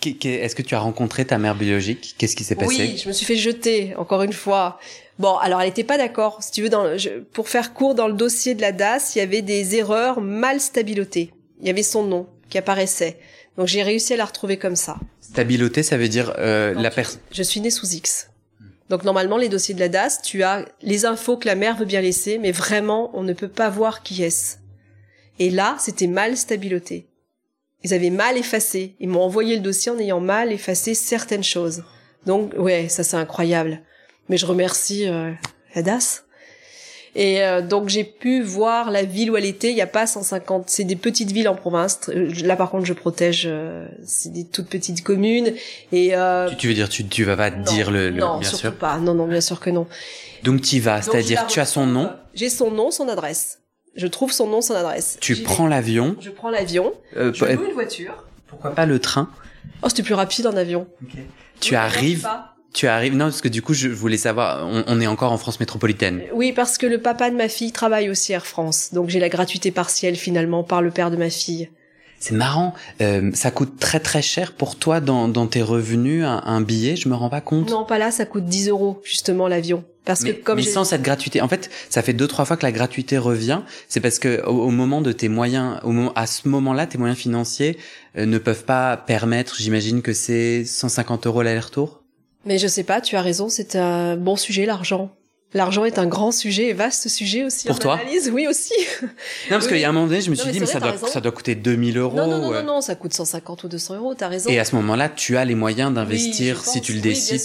est-ce que tu as rencontré ta mère biologique? Qu'est-ce qui s'est passé? Oui, je me suis fait jeter encore une fois. Bon, alors elle était pas d'accord. Si tu veux, dans pour faire court dans le dossier de la DAS, il y avait des erreurs mal stabilotées il y avait son nom qui apparaissait. Donc j'ai réussi à la retrouver comme ça. Stabiloté, ça veut dire euh, la personne. Je suis née sous X. Donc normalement, les dossiers de la DAS, tu as les infos que la mère veut bien laisser, mais vraiment, on ne peut pas voir qui est-ce. Et là, c'était mal stabiloté. Ils avaient mal effacé. Ils m'ont envoyé le dossier en ayant mal effacé certaines choses. Donc, ouais, ça c'est incroyable. Mais je remercie euh, la DAS. Et euh, donc j'ai pu voir la ville où elle était. Il n'y a pas 150. C'est des petites villes en province. Là par contre je protège. Euh, c'est des toutes petites communes. Et euh, tu, veux dire tu tu vas pas dire le, le non, bien sûr pas. Non non bien sûr que non. Donc tu y vas, c'est-à-dire tu as son nom. J'ai son nom, son adresse. Je trouve son nom, son adresse. Tu prends l'avion. Je prends l'avion. je loue une voiture. Pourquoi pas le train Oh c'était plus rapide en avion. Okay. Tu arrives tu arrives non parce que du coup je voulais savoir on, est encore en France métropolitaine. Oui parce que le papa de ma fille travaille aussi Air France donc j'ai la gratuité partielle finalement par le père de ma fille. C'est marrant, euh, ça coûte très très cher pour toi dans, dans tes revenus un, billet, je me rends pas compte. Non, pas là, ça coûte 10 euros justement l'avion. Parce mais, que comme mais sans cette gratuité, en fait, ça fait deux trois fois que la gratuité revient. C'est parce que au, moment de tes moyens, au moment, à ce moment-là, tes moyens financiers euh, ne peuvent pas permettre. J'imagine que c'est 150 euros l'aller-retour? Mais je sais pas, tu as raison, c'est un bon sujet, l'argent. L'argent est un grand sujet, vaste sujet aussi. Pour toi analyse. Oui, aussi. Non, parce qu'il y a un moment donné, je me suis dit, mais, ça, doit, ça doit coûter 2000 euros. Non, non, non, non, ça coûte 150 ou 200 euros, t'as raison. Et à ce moment-là, tu as les moyens d'investir si tu le décides.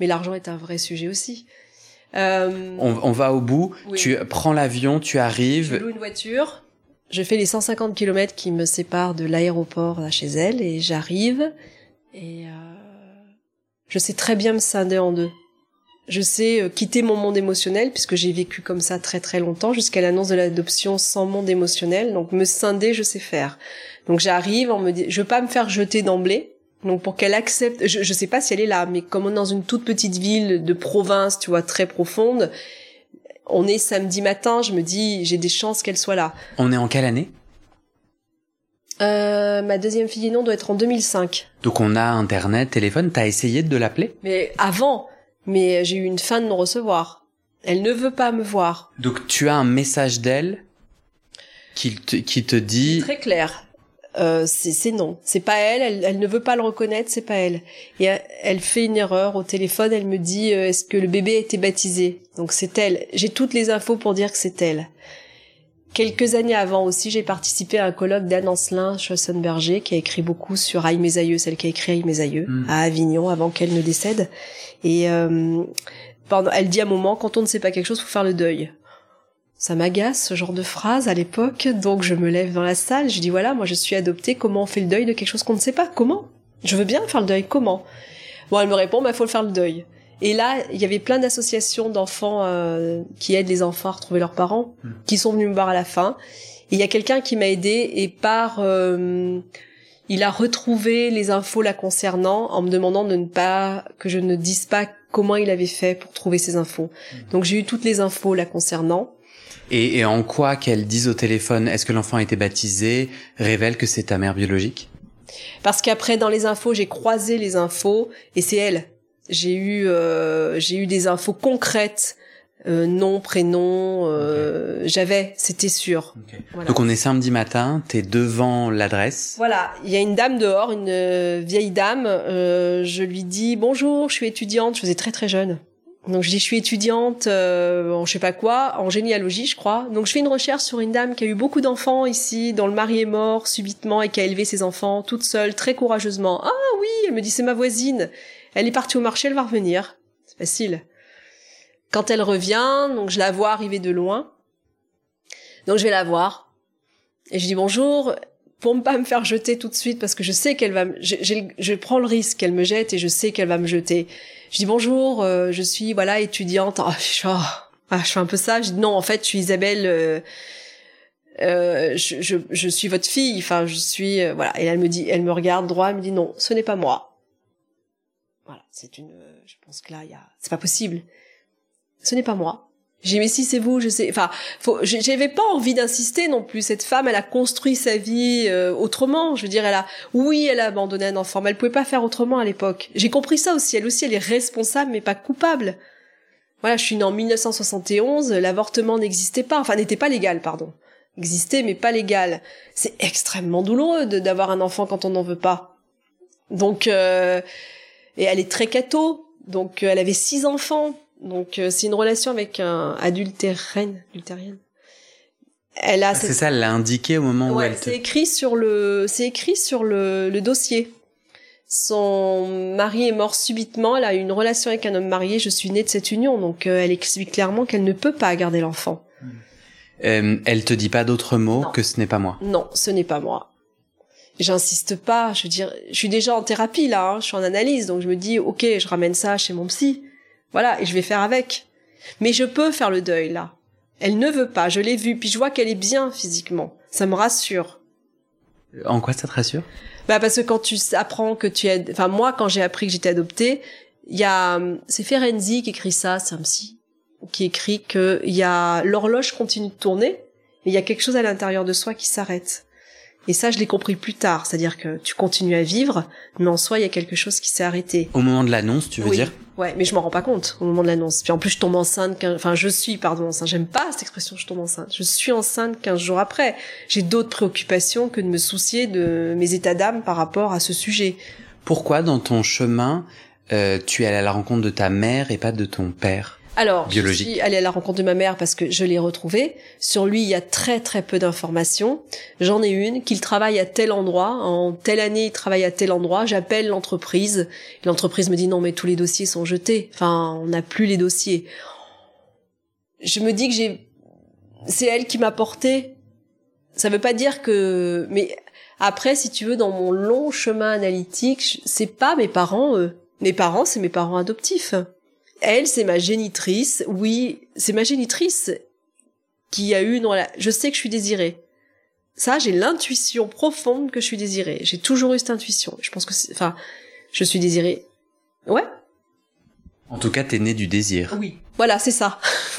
Mais l'argent est un vrai sujet aussi. Euh... On, on, va au bout, tu prends l'avion, tu arrives. Je loue une voiture, je fais les 150 km qui me séparent de l'aéroport chez elle et j'arrive et... Euh je sais très bien me scinder en deux. Je sais euh, quitter mon monde émotionnel puisque j'ai vécu comme ça très très longtemps jusqu'à l'annonce de l'adoption sans monde émotionnel. Donc me scinder, je sais faire. Donc j'arrive, on me dit, je veux pas me faire jeter d'emblée. Donc pour qu'elle accepte, je, je sais pas si elle est là, mais comme on est dans une toute petite ville de province, tu vois, très profonde, on est samedi matin, je me dis, j'ai des chances qu'elle soit là. On est en quelle année? Euh, ma deuxième fille non doit être en 2005. Donc on a internet, téléphone, t'as essayé de l'appeler? Mais avant, mais j'ai eu une fin de non recevoir. Elle ne veut pas me voir. Donc tu as un message d'elle qui te, qui te dit... Très clair. Euh, c'est non, c'est pas elle, elle, ne veut pas le reconnaître, c'est pas elle. Et elle, fait une erreur au téléphone, elle me dit euh, est-ce que le bébé a été baptisé? Donc c'est elle. J'ai toutes les infos pour dire que c'est elle. Quelques années avant aussi, j'ai participé à un colloque d'Anne Ancelin Schossenberger, qui a écrit beaucoup sur Aïe mes aïeux, celle qui a écrit Aïe mes aïeux, hmm. à Avignon, avant qu'elle ne décède. Et euh, elle dit à un moment, quand on ne sait pas quelque chose, faut faire le deuil. Ça m'agace, ce genre de phrase, à l'époque, donc je me lève dans la salle, je dis voilà, moi je suis adoptée, comment on fait le deuil de quelque chose qu'on ne sait pas? Comment? Je veux bien faire le deuil, comment Bon, elle me répond, bah faut le faire le deuil. Et là, il y avait plein d'associations d'enfants euh, qui aident les enfants à retrouver leurs parents, hmm. qui sont venus me voir à la fin. Et il y a quelqu'un qui m'a aidé et par, euh, il a retrouvé les infos la concernant en me demandant de ne pas que je ne dise pas comment il avait fait pour trouver ces infos. Hmm. Donc j'ai eu toutes les infos la concernant. Et, et en quoi qu'elle dise au téléphone, est-ce que l'enfant a été baptisé, révèle que c'est ta mère biologique? Parce qu'après dans les infos, j'ai croisé les infos et c'est elle j'ai eu euh, j'ai eu des infos concrètes euh, nom, prénom, euh, j'avais, c'était sûr. Voilà. Donc on est samedi matin, t'es devant l'adresse. Voilà, il y a une dame dehors, une euh, vieille dame. euh, je lui dis bonjour, je suis étudiante. Je faisais très très jeune. Donc je dis je suis étudiante euh, en je sais pas quoi, en généalogie je crois. Donc je fais une recherche sur une dame qui a eu beaucoup d'enfants ici, dont le mari est mort subitement et qui a élevé ses enfants toute seule, très courageusement. Ah oui, elle me dit c'est ma voisine. Elle est partie au marché, elle va revenir. C'est facile. Quand elle revient, donc je la vois arriver de loin. Donc je vais la voir et je dis bonjour pour ne pas me faire jeter tout de suite parce que je sais qu'elle va me, je, je prends le risque qu'elle me jette et je sais qu'elle va me jeter. Je dis bonjour, euh, je suis voilà étudiante. Ah, je, ah, ah, je fais un peu ça. Je dis non, en fait, je suis Isabelle. euh, euh, je, je, je suis votre fille. Enfin, je suis euh, voilà. Et elle me dit, elle me regarde droit, elle me dit non, ce n'est pas moi. Voilà, c'est une. euh, Je pense que là, il y a, c'est pas possible. Ce n'est pas moi. J'ai mais si c'est vous, je sais. Enfin, faut, j'avais pas envie d'insister non plus. Cette femme, elle a construit sa vie euh, autrement. Je veux dire, elle a, oui, elle a abandonné un enfant, mais elle pouvait pas faire autrement à l'époque. J'ai compris ça aussi. Elle aussi, elle est responsable, mais pas coupable. Voilà, je suis née en 1971. L'avortement n'existait pas, enfin n'était pas légal, pardon. Existait, mais pas légal. C'est extrêmement douloureux d'avoir un enfant quand on n'en veut pas. Donc, euh, et elle est très catho. Donc, euh, elle avait six enfants. Donc, euh, c'est une relation avec un adultérienne. adultérienne. Elle a Ah, cette- C'est ça, elle l'a indiqué au moment où elle te... c'est écrit sur le, c'est écrit sur le, le dossier. Son mari est mort subitement. Elle a eu une relation avec un homme marié. Je suis née de cette union, donc euh, elle explique clairement qu'elle ne peut pas garder l'enfant. Euh, elle te dit pas d'autre mot Non. que ce n'est pas moi. Non, ce n'est pas moi. J'insiste pas. Je veux dire, je suis déjà en thérapie là. hein, je suis en analyse, donc je me dis, ok, je ramène ça chez mon psy. Voilà, et je vais faire avec. Mais je peux faire le deuil là. Elle ne veut pas. Je l'ai vue, puis je vois qu'elle est bien physiquement. Ça me rassure. En quoi ça te rassure? Bah parce que quand tu apprends que tu es, enfin moi quand j'ai appris que j'étais adoptée, il y a, c'est Ferenzi qui écrit ça, c'est un psy, qui écrit que il y a l'horloge continue de tourner, mais il y a quelque chose à l'intérieur de soi qui s'arrête. Et ça, je l'ai compris plus tard, c'est-à-dire que tu continues à vivre, mais en soi, il y a quelque chose qui s'est arrêté. Au moment de l'annonce, tu veux Oui. dire? Ouais, mais je m'en rends pas compte au moment de l'annonce. Puis en plus, je tombe enceinte, enfin, je suis, pardon, enceinte. J'aime pas cette expression, je tombe enceinte. Je suis enceinte 15 jours après. J'ai d'autres préoccupations que de me soucier de mes états d'âme par rapport à ce sujet. Pourquoi dans ton chemin, euh, tu es allé à la rencontre de ta mère et pas de ton père? Alors, Biologique. je suis allée à la rencontre de ma mère parce que je l'ai retrouvé. Sur lui, il y a très très peu d'informations. J'en ai une, qu'il travaille à tel endroit. En telle année, il travaille à tel endroit. J'appelle l'entreprise. L'entreprise me dit non, mais tous les dossiers sont jetés. Enfin, on n'a plus les dossiers. Je me dis que j'ai, c'est elle qui m'a porté. Ça veut pas dire que, mais après, si tu veux, dans mon long chemin analytique, c'est pas mes parents, eux. Mes parents, c'est mes parents adoptifs. Elle, c'est ma génitrice. Oui, c'est ma génitrice qui a eu une rela- Je sais que je suis désirée. Ça, j'ai l'intuition profonde que je suis désirée. J'ai toujours eu cette intuition. Je pense que, c'est- enfin, je suis désirée. Ouais. En tout cas, t'es né du désir. Oui. Voilà, c'est ça.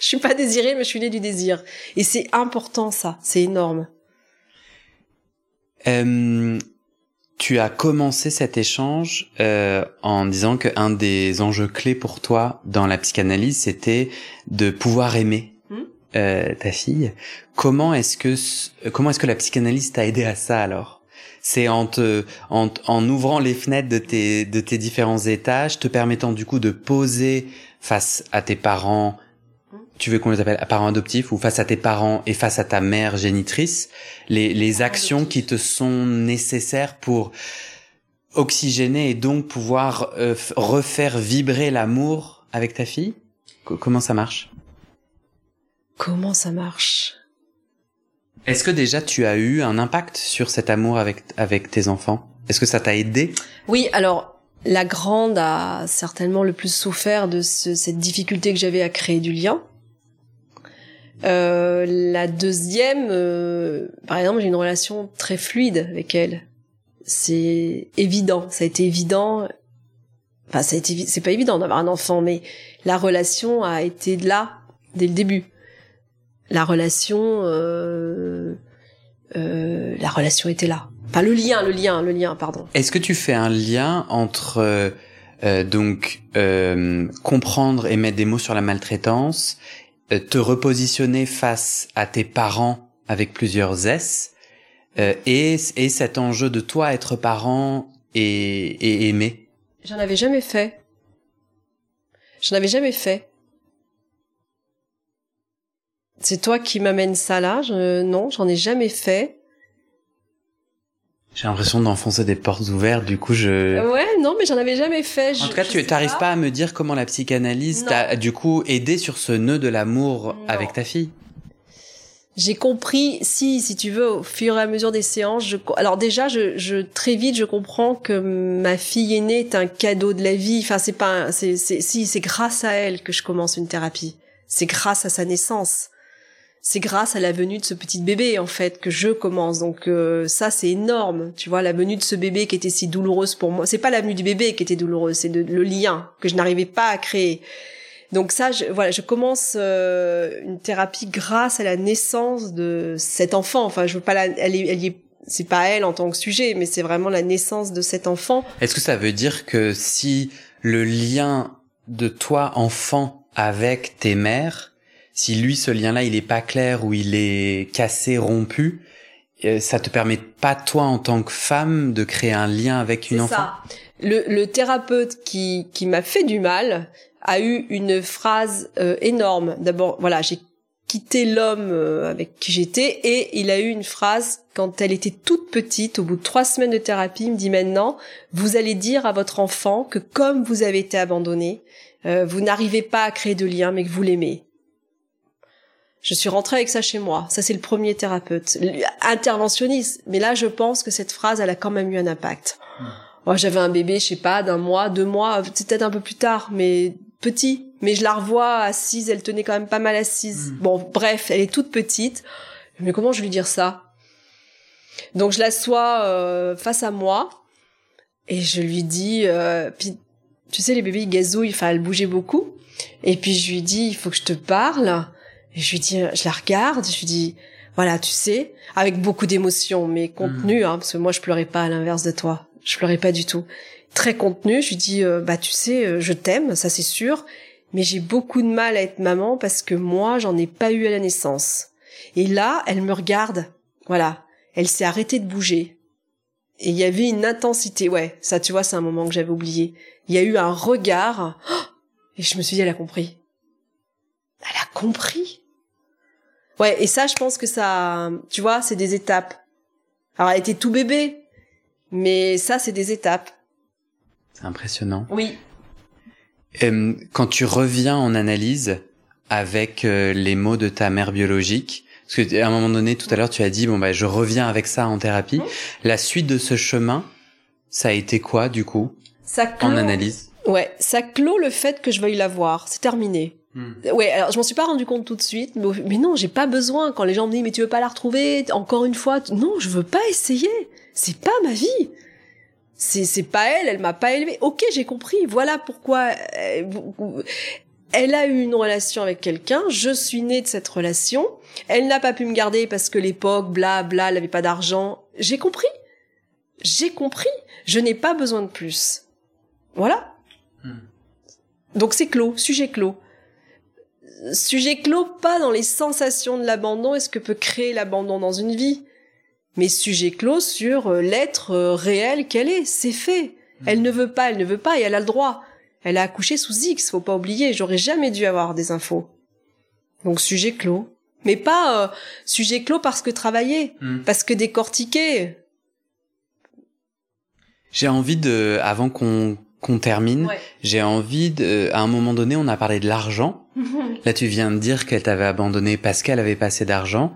je suis pas désirée, mais je suis née du désir. Et c'est important, ça. C'est énorme. Euh, tu as commencé cet échange euh, en disant qu'un des enjeux clés pour toi dans la psychanalyse, c'était de pouvoir aimer Hmm. euh, ta fille. Comment est-ce que comment est-ce que la psychanalyse t'a aidé à ça alors? C'est en te en, en ouvrant les fenêtres de tes de tes différents étages, te permettant du coup de poser face à tes parents. Tu veux qu'on les appelle parents adoptifs ou face à tes parents et face à ta mère génitrice, les, actions qui te sont nécessaires pour oxygéner et donc pouvoir euh, refaire vibrer l'amour avec ta fille? Co- Comment ça marche? Comment ça marche? Est-ce que déjà tu as eu un impact sur cet amour avec, avec tes enfants? Est-ce que ça t'a aidé? Oui, alors la grande a certainement le plus souffert de ce- cette difficulté que j'avais à créer du lien. Euh, la deuxième, euh, par exemple, j'ai une relation très fluide avec elle. C'est évident, ça a été évident. Enfin, ça a été, c'est pas évident d'avoir un enfant, mais la relation a été là dès le début. La relation, euh, euh, la relation était là. Enfin, le lien, le lien, le lien, pardon. Est-ce que tu fais un lien entre euh, donc comprendre et mettre des mots sur la maltraitance, te repositionner face à tes parents avec plusieurs S, euh, et, et cet enjeu de toi être parent et, et aimer. J'en avais jamais fait. J'en avais jamais fait. C'est toi qui m'amènes ça là. Non, j'en ai jamais fait. J'ai l'impression d'enfoncer des portes ouvertes, du coup je... Ouais, non, mais j'en avais jamais fait. En tout cas, tu t'arrives pas. à me dire comment la psychanalyse t'a du coup aidé sur ce nœud de l'amour avec ta fille? J'ai compris, si, si tu veux, au fur et à mesure des séances, je, alors déjà, je, je, très vite, je comprends que ma fille aînée est un cadeau de la vie. Enfin, c'est pas, c'est, c'est, si, c'est grâce à elle que je commence une thérapie. C'est grâce à sa naissance. C'est grâce à la venue de ce petit bébé, en fait, que je commence. Donc, euh, ça, c'est énorme. Tu vois, la venue de ce bébé qui était si douloureuse pour moi. C'est pas la venue du bébé qui était douloureuse, c'est le lien que je n'arrivais pas à créer. Donc ça, je, voilà, je commence euh, une thérapie grâce à la naissance de cet enfant. Enfin, je veux pas la, elle est, elle est c'est pas elle en tant que sujet, mais c'est vraiment la naissance de cet enfant. Est-ce que ça veut dire que si le lien de toi enfant avec tes mères, si lui ce lien-là il est pas clair ou il est cassé, rompu, euh, ça te permet pas toi en tant que femme de créer un lien avec une enfant? Ça. Le, le thérapeute qui qui m'a fait du mal, a eu une phrase euh, énorme. D'abord, voilà, j'ai quitté l'homme euh, avec qui j'étais et il a eu une phrase quand elle était toute petite, au bout de trois semaines de thérapie, il me dit maintenant, vous allez dire à votre enfant que comme vous avez été abandonné, euh, vous n'arrivez pas à créer de lien, mais que vous l'aimez. Je suis rentrée avec ça chez moi. Ça, c'est le premier thérapeute. Interventionniste. Mais là, je pense que cette phrase, elle a quand même eu un impact. Moi, mmh. oh, j'avais un bébé, je sais pas, d'un mois, deux mois, peut-être un peu plus tard, mais petit, mais je la revois assise, elle tenait quand même pas mal assise. Hmm. Bon, bref, elle est toute petite. Mais comment je lui dire ça? Donc je l'assois euh, face à moi et je lui dis, euh, puis tu sais les bébés ils gazouillent, enfin elle bougeait beaucoup. Et puis je lui dis, il faut que je te parle. Et je lui dis, je la regarde, je lui dis, voilà, tu sais, avec beaucoup d'émotion, mais contenu, hmm. hein, parce que moi je pleurais pas à l'inverse de toi, je pleurais pas du tout très contenu. Je lui dis, euh, bah tu sais, euh, je t'aime, ça c'est sûr, mais j'ai beaucoup de mal à être maman parce que moi, j'en ai pas eu à la naissance. Et là, elle me regarde, voilà, elle s'est arrêtée de bouger. Et il y avait une intensité, ouais, ça tu vois, c'est un moment que j'avais oublié. Il y a eu un regard, et je me suis dit, elle a compris. Elle a compris? Ouais, et ça, je pense que ça, tu vois, c'est des étapes. Alors, elle était tout bébé, mais ça, c'est des étapes. C'est impressionnant. Oui. Euh, quand tu reviens en analyse avec euh, les mots de ta mère biologique, parce que à un moment donné, tout à l'heure, tu as dit bon bah je reviens avec ça en thérapie. Mmh. La suite de ce chemin, ça a été quoi du coup ça clôt... En analyse? Ouais, ça clôt le fait que je veuille la voir. C'est terminé. Hmm. Ouais, alors je m'en suis pas rendu compte tout de suite, mais, mais non, j'ai pas besoin. Quand les gens me disent mais tu veux pas la retrouver? Encore une fois, non, je veux pas essayer. C'est pas ma vie c'est c'est pas elle, elle m'a pas élevé. Ok, j'ai compris. Voilà pourquoi euh, elle, a eu une relation avec quelqu'un. Je suis née de cette relation. Elle n'a pas pu me garder parce que l'époque, bla bla, elle avait pas d'argent. J'ai compris. J'ai compris. Je n'ai pas besoin de plus. Voilà. Hmm. Donc c'est clos, sujet clos. Sujet clos, pas dans les sensations de l'abandon et ce que peut créer l'abandon dans une vie mais sujet clos sur euh, l'être euh, réel qu'elle est. C'est fait. Elle ne veut pas, elle ne veut pas et elle a le droit. Elle a accouché sous X, faut pas oublier. J'aurais jamais dû avoir des infos. Donc sujet clos. Mais pas euh, sujet clos parce que travailler, hmm. parce que décortiquer. J'ai envie de, avant qu'on qu'on termine, j'ai envie de, à un moment donné, on a parlé de l'argent. Là, tu viens de dire qu'elle t'avait abandonné parce qu'elle avait pas assez d'argent.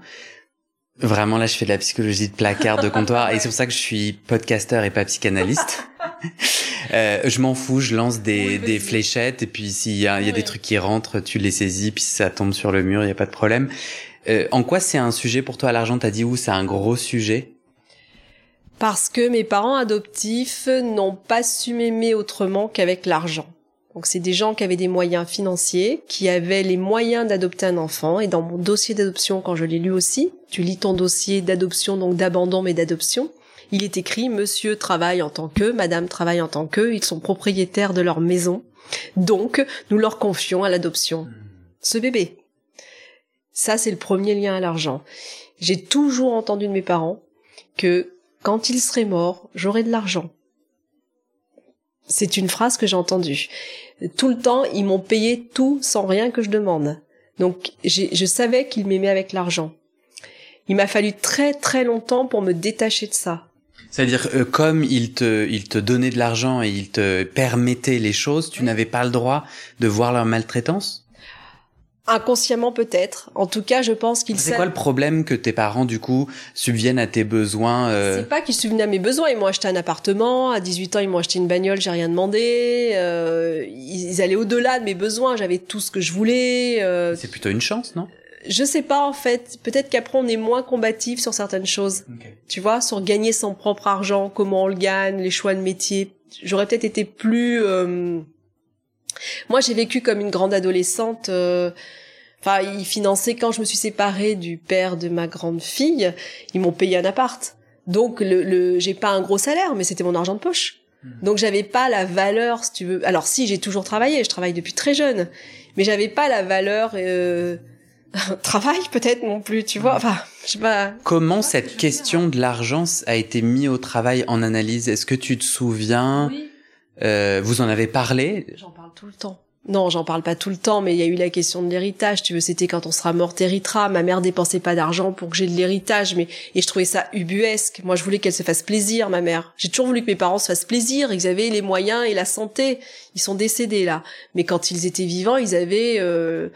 Vraiment, là, je fais de la psychologie de placard, de comptoir, et c'est pour ça que je suis podcasteur et pas psychanalyste. euh, je m'en fous, je lance des, des fléchettes, et puis s'il y a, y a des trucs qui rentrent, tu les saisis, puis ça tombe sur le mur, il y a pas de problème. Euh, en quoi c'est un sujet pour toi, l'argent? T'as dit où c'est un gros sujet Parce que mes parents adoptifs n'ont pas su m'aimer autrement qu'avec l'argent. Donc c'est des gens qui avaient des moyens financiers, qui avaient les moyens d'adopter un enfant. Et dans mon dossier d'adoption, quand je l'ai lu aussi, tu lis ton dossier d'adoption, donc d'abandon mais d'adoption, il est écrit Monsieur travaille en tant que, Madame travaille en tant que, ils sont propriétaires de leur maison, donc nous leur confions à l'adoption ce bébé. Ça, c'est le premier lien à l'argent. J'ai toujours entendu de mes parents que quand ils seraient morts, j'aurais de l'argent. C'est une phrase que j'ai entendue. Tout le temps, ils m'ont payé tout sans rien que je demande. Donc, je savais qu'ils m'aimaient avec l'argent. Il m'a fallu très très longtemps pour me détacher de ça. C'est-à-dire, euh, comme ils te, ils te donnaient de l'argent et ils te permettaient les choses, tu n'avais pas le droit de voir leur maltraitance? Inconsciemment peut-être. En tout cas, je pense qu'ils. C'est quoi le problème que tes parents du coup subviennent à tes besoins euh... C'est pas qu'ils subviennent à mes besoins. Ils m'ont acheté un appartement. À 18 ans, ils m'ont acheté une bagnole. J'ai rien demandé. Euh, ils allaient au-delà de mes besoins. J'avais tout ce que je voulais. Euh... C'est plutôt une chance, non? Je sais pas en fait. Peut-être qu'après on est moins combatif sur certaines choses. Okay. Tu vois, sur gagner son propre argent, comment on le gagne, les choix de métier. J'aurais peut-être été plus euh, moi, j'ai vécu comme une grande adolescente. Euh, enfin, ils finançaient quand je me suis séparée du père de ma grande fille. Ils m'ont payé un appart. Donc, le, le j'ai pas un gros salaire, mais c'était mon argent de poche. Hmm. Donc, j'avais pas la valeur, si tu veux. Alors, si, j'ai toujours travaillé. Je travaille depuis très jeune, mais j'avais pas la valeur. Euh... travail peut-être non plus, tu vois. Enfin, je sais pas. Comment cette question de l'argent a été mise au travail en analyse? Est-ce que tu te souviens? Oui. Euh, Vous en avez parlé? J'en parle tout le temps. Non, j'en parle pas tout le temps, mais il y a eu la question de l'héritage. Tu veux, c'était quand on sera mort, t'hériteras. Ma mère dépensait pas d'argent pour que j'ai de l'héritage, mais et je trouvais ça ubuesque. Moi, je voulais qu'elle se fasse plaisir, ma mère. J'ai toujours voulu que mes parents se fassent plaisir. Ils avaient les moyens et la santé. Ils sont décédés là, mais quand ils étaient vivants, ils avaient euh,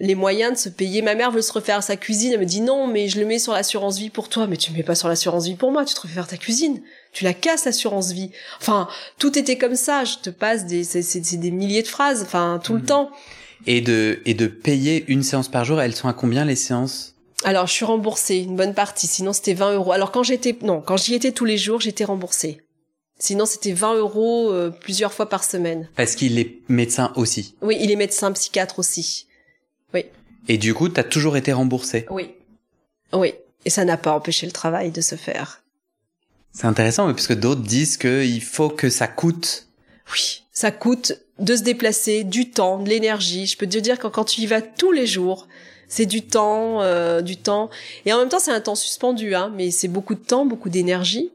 les moyens de se payer. Ma mère veut se refaire sa cuisine. Elle me dit non, mais je le mets sur l'assurance vie pour toi. Mais tu mets pas sur l'assurance vie pour moi. Tu te refais faire ta cuisine. Tu la casses l'assurance vie. Enfin, tout était comme ça. Je te passe des, c'est des milliers de phrases. Enfin, tout le Mhm. temps. et de et de payer une séance par jour. Elles sont à combien les séances? Alors, je suis remboursée une bonne partie. Sinon, c'était 20 euros. Alors, quand j'étais, non, quand j'y étais tous les jours, j'étais remboursée. Sinon, c'était 20 euros euh, plusieurs fois par semaine. Parce qu'il est médecin aussi. Oui, il est médecin psychiatre aussi. Et du coup, t'as toujours été remboursé. Oui. Oui. Et ça n'a pas empêché le travail de se faire. C'est intéressant, mais parce que d'autres disent qu'il faut que ça coûte. Oui. Ça coûte de se déplacer, du temps, de l'énergie. Je peux te dire que quand tu y vas tous les jours, c'est du temps, euh, du temps. Et en même temps, c'est un temps suspendu, hein. Mais c'est beaucoup de temps, beaucoup d'énergie.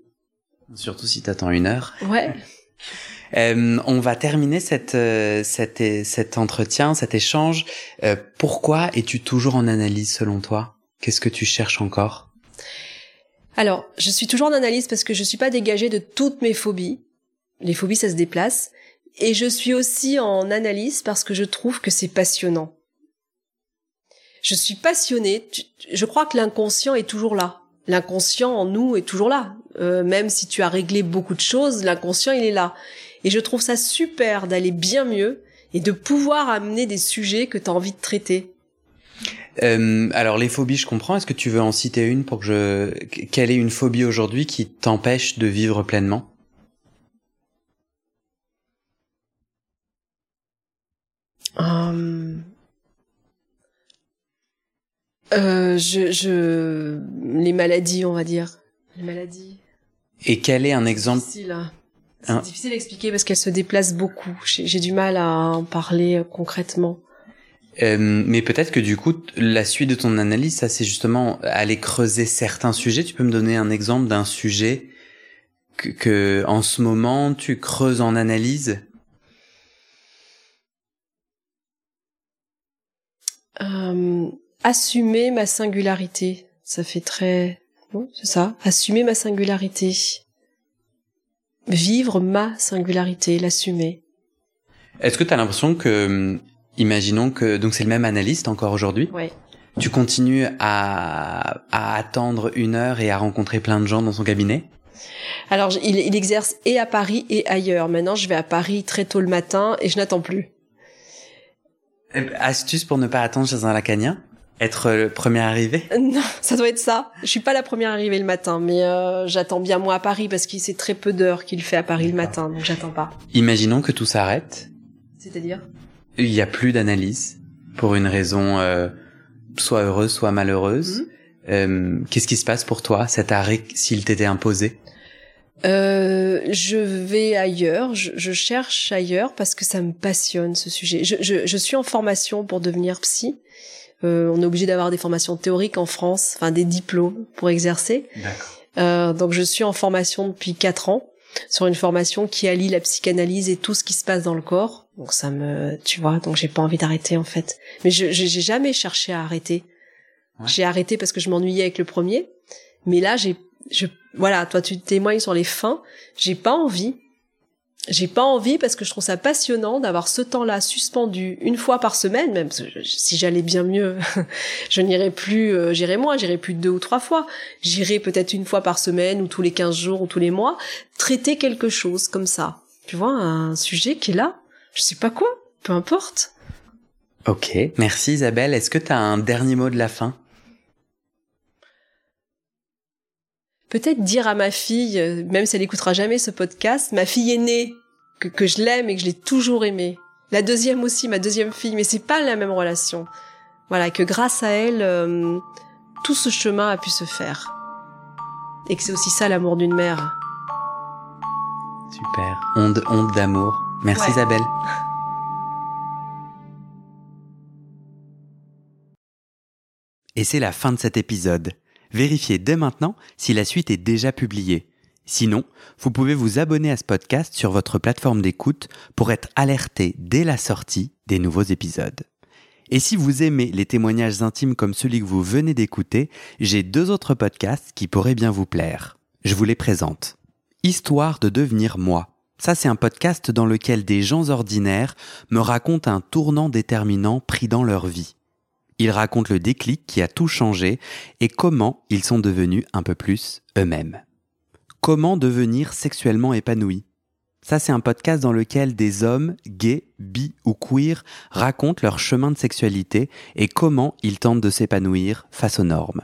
Surtout si t'attends une heure. Ouais. Euh, on va terminer cette, euh, cet, cet entretien, cet échange. Euh, pourquoi es-tu toujours en analyse selon toi? Qu'est-ce que tu cherches encore? Alors, je suis toujours en analyse parce que je suis pas dégagée de toutes mes phobies. Les phobies, ça se déplace. Et je suis aussi en analyse parce que je trouve que c'est passionnant. Je suis passionnée. Je crois que l'inconscient est toujours là. L'inconscient en nous est toujours là. Euh, même si tu as réglé beaucoup de choses, l'inconscient, il est là. Et je trouve ça super d'aller bien mieux et de pouvoir amener des sujets que tu as envie de traiter. Euh, Alors les phobies, je comprends. Est-ce que tu veux en citer une pour que je... Quelle est une phobie aujourd'hui qui t'empêche de vivre pleinement? Hum. Euh, je, je, les maladies, on va dire. Les maladies. Et quel est un exemple Difficile, hein. C'est Un- difficile à expliquer parce qu'elles se déplacent beaucoup. J'ai j'ai du mal à en parler euh, concrètement. Euh, mais peut-être que du coup, la suite de ton analyse, ça c'est justement aller creuser certains sujets. Tu peux me donner un exemple d'un sujet que, que en ce moment tu creuses en analyse? Euh, assumer ma singularité, ça fait très, non, c'est ça? Assumer ma singularité, vivre ma singularité, l'assumer. Est-ce que tu as l'impression que, imaginons que donc c'est le même analyste encore aujourd'hui, Ouais. tu continues à, à attendre une heure et à rencontrer plein de gens dans son cabinet? Alors, il, il exerce et à Paris et ailleurs. Maintenant, je vais à Paris très tôt le matin et je n'attends plus. Eh ben, Astuce pour ne pas attendre chez un lacanien? Être le premier arrivé? Euh, Non, ça doit être ça. Je suis pas la première arrivée le matin, mais euh, j'attends bien moi à Paris parce qu'il c'est très peu d'heures qu'il fait à Paris le matin, donc j'attends pas. Imaginons que tout s'arrête, C'est-à-dire? Il n'y a plus d'analyse pour une raison euh, soit heureuse, soit malheureuse. Mhm. Euh, Qu'est-ce qui se passe pour toi, cet arrêt, s'il t'était imposé? Euh, je vais ailleurs, je, je, cherche ailleurs parce que ça me passionne ce sujet. Je, je, je suis en formation pour devenir psy. Euh, on est obligé d'avoir des formations théoriques en France, enfin des diplômes pour exercer. Euh, donc je suis en formation depuis quatre ans sur une formation qui allie la psychanalyse et tout ce qui se passe dans le corps. Donc ça me, tu vois, donc j'ai pas envie d'arrêter en fait. Mais je j'ai jamais cherché à arrêter. J'ai arrêté parce que je m'ennuyais avec le premier. Mais là, j'ai je voilà, toi tu témoignes sur les fins, j'ai pas envie. J'ai pas envie parce que je trouve ça passionnant d'avoir ce temps-là suspendu une fois par semaine, même si j'allais bien mieux, je n'irai plus, euh, j'irai moins, j'irai plus deux ou trois fois. J'irai peut-être une fois par semaine ou tous les quinze jours ou tous les mois, traiter quelque chose comme ça. Tu vois, un sujet qui est là, je sais pas quoi, peu importe. Ok, merci Isabelle. Est-ce que tu as un dernier mot de la fin? Peut-être dire à ma fille, euh, même si elle écoutera jamais ce podcast, ma fille aînée, que, que je l'aime et que je l'ai toujours aimée. La deuxième aussi, ma deuxième fille, mais c'est pas la même relation. Voilà, que grâce à elle, euh, tout ce chemin a pu se faire. Et que c'est aussi ça l'amour d'une mère. Super. Onde, onde d'amour. Merci Isabelle. Et c'est la fin de cet épisode. Vérifiez dès maintenant si la suite est déjà publiée. Sinon, vous pouvez vous abonner à ce podcast sur votre plateforme d'écoute pour être alerté dès la sortie des nouveaux épisodes. Et si vous aimez les témoignages intimes comme celui que vous venez d'écouter, j'ai deux autres podcasts qui pourraient bien vous plaire. Je vous les présente. Histoire de devenir moi. Ça, c'est un podcast dans lequel des gens ordinaires me racontent un tournant déterminant pris dans leur vie. Ils racontent le déclic qui a tout changé et comment ils sont devenus un peu plus eux-mêmes. Comment devenir sexuellement épanoui Ça, c'est un podcast dans lequel des hommes, gays, bi ou queer, racontent leur chemin de sexualité et comment ils tentent de s'épanouir face aux normes.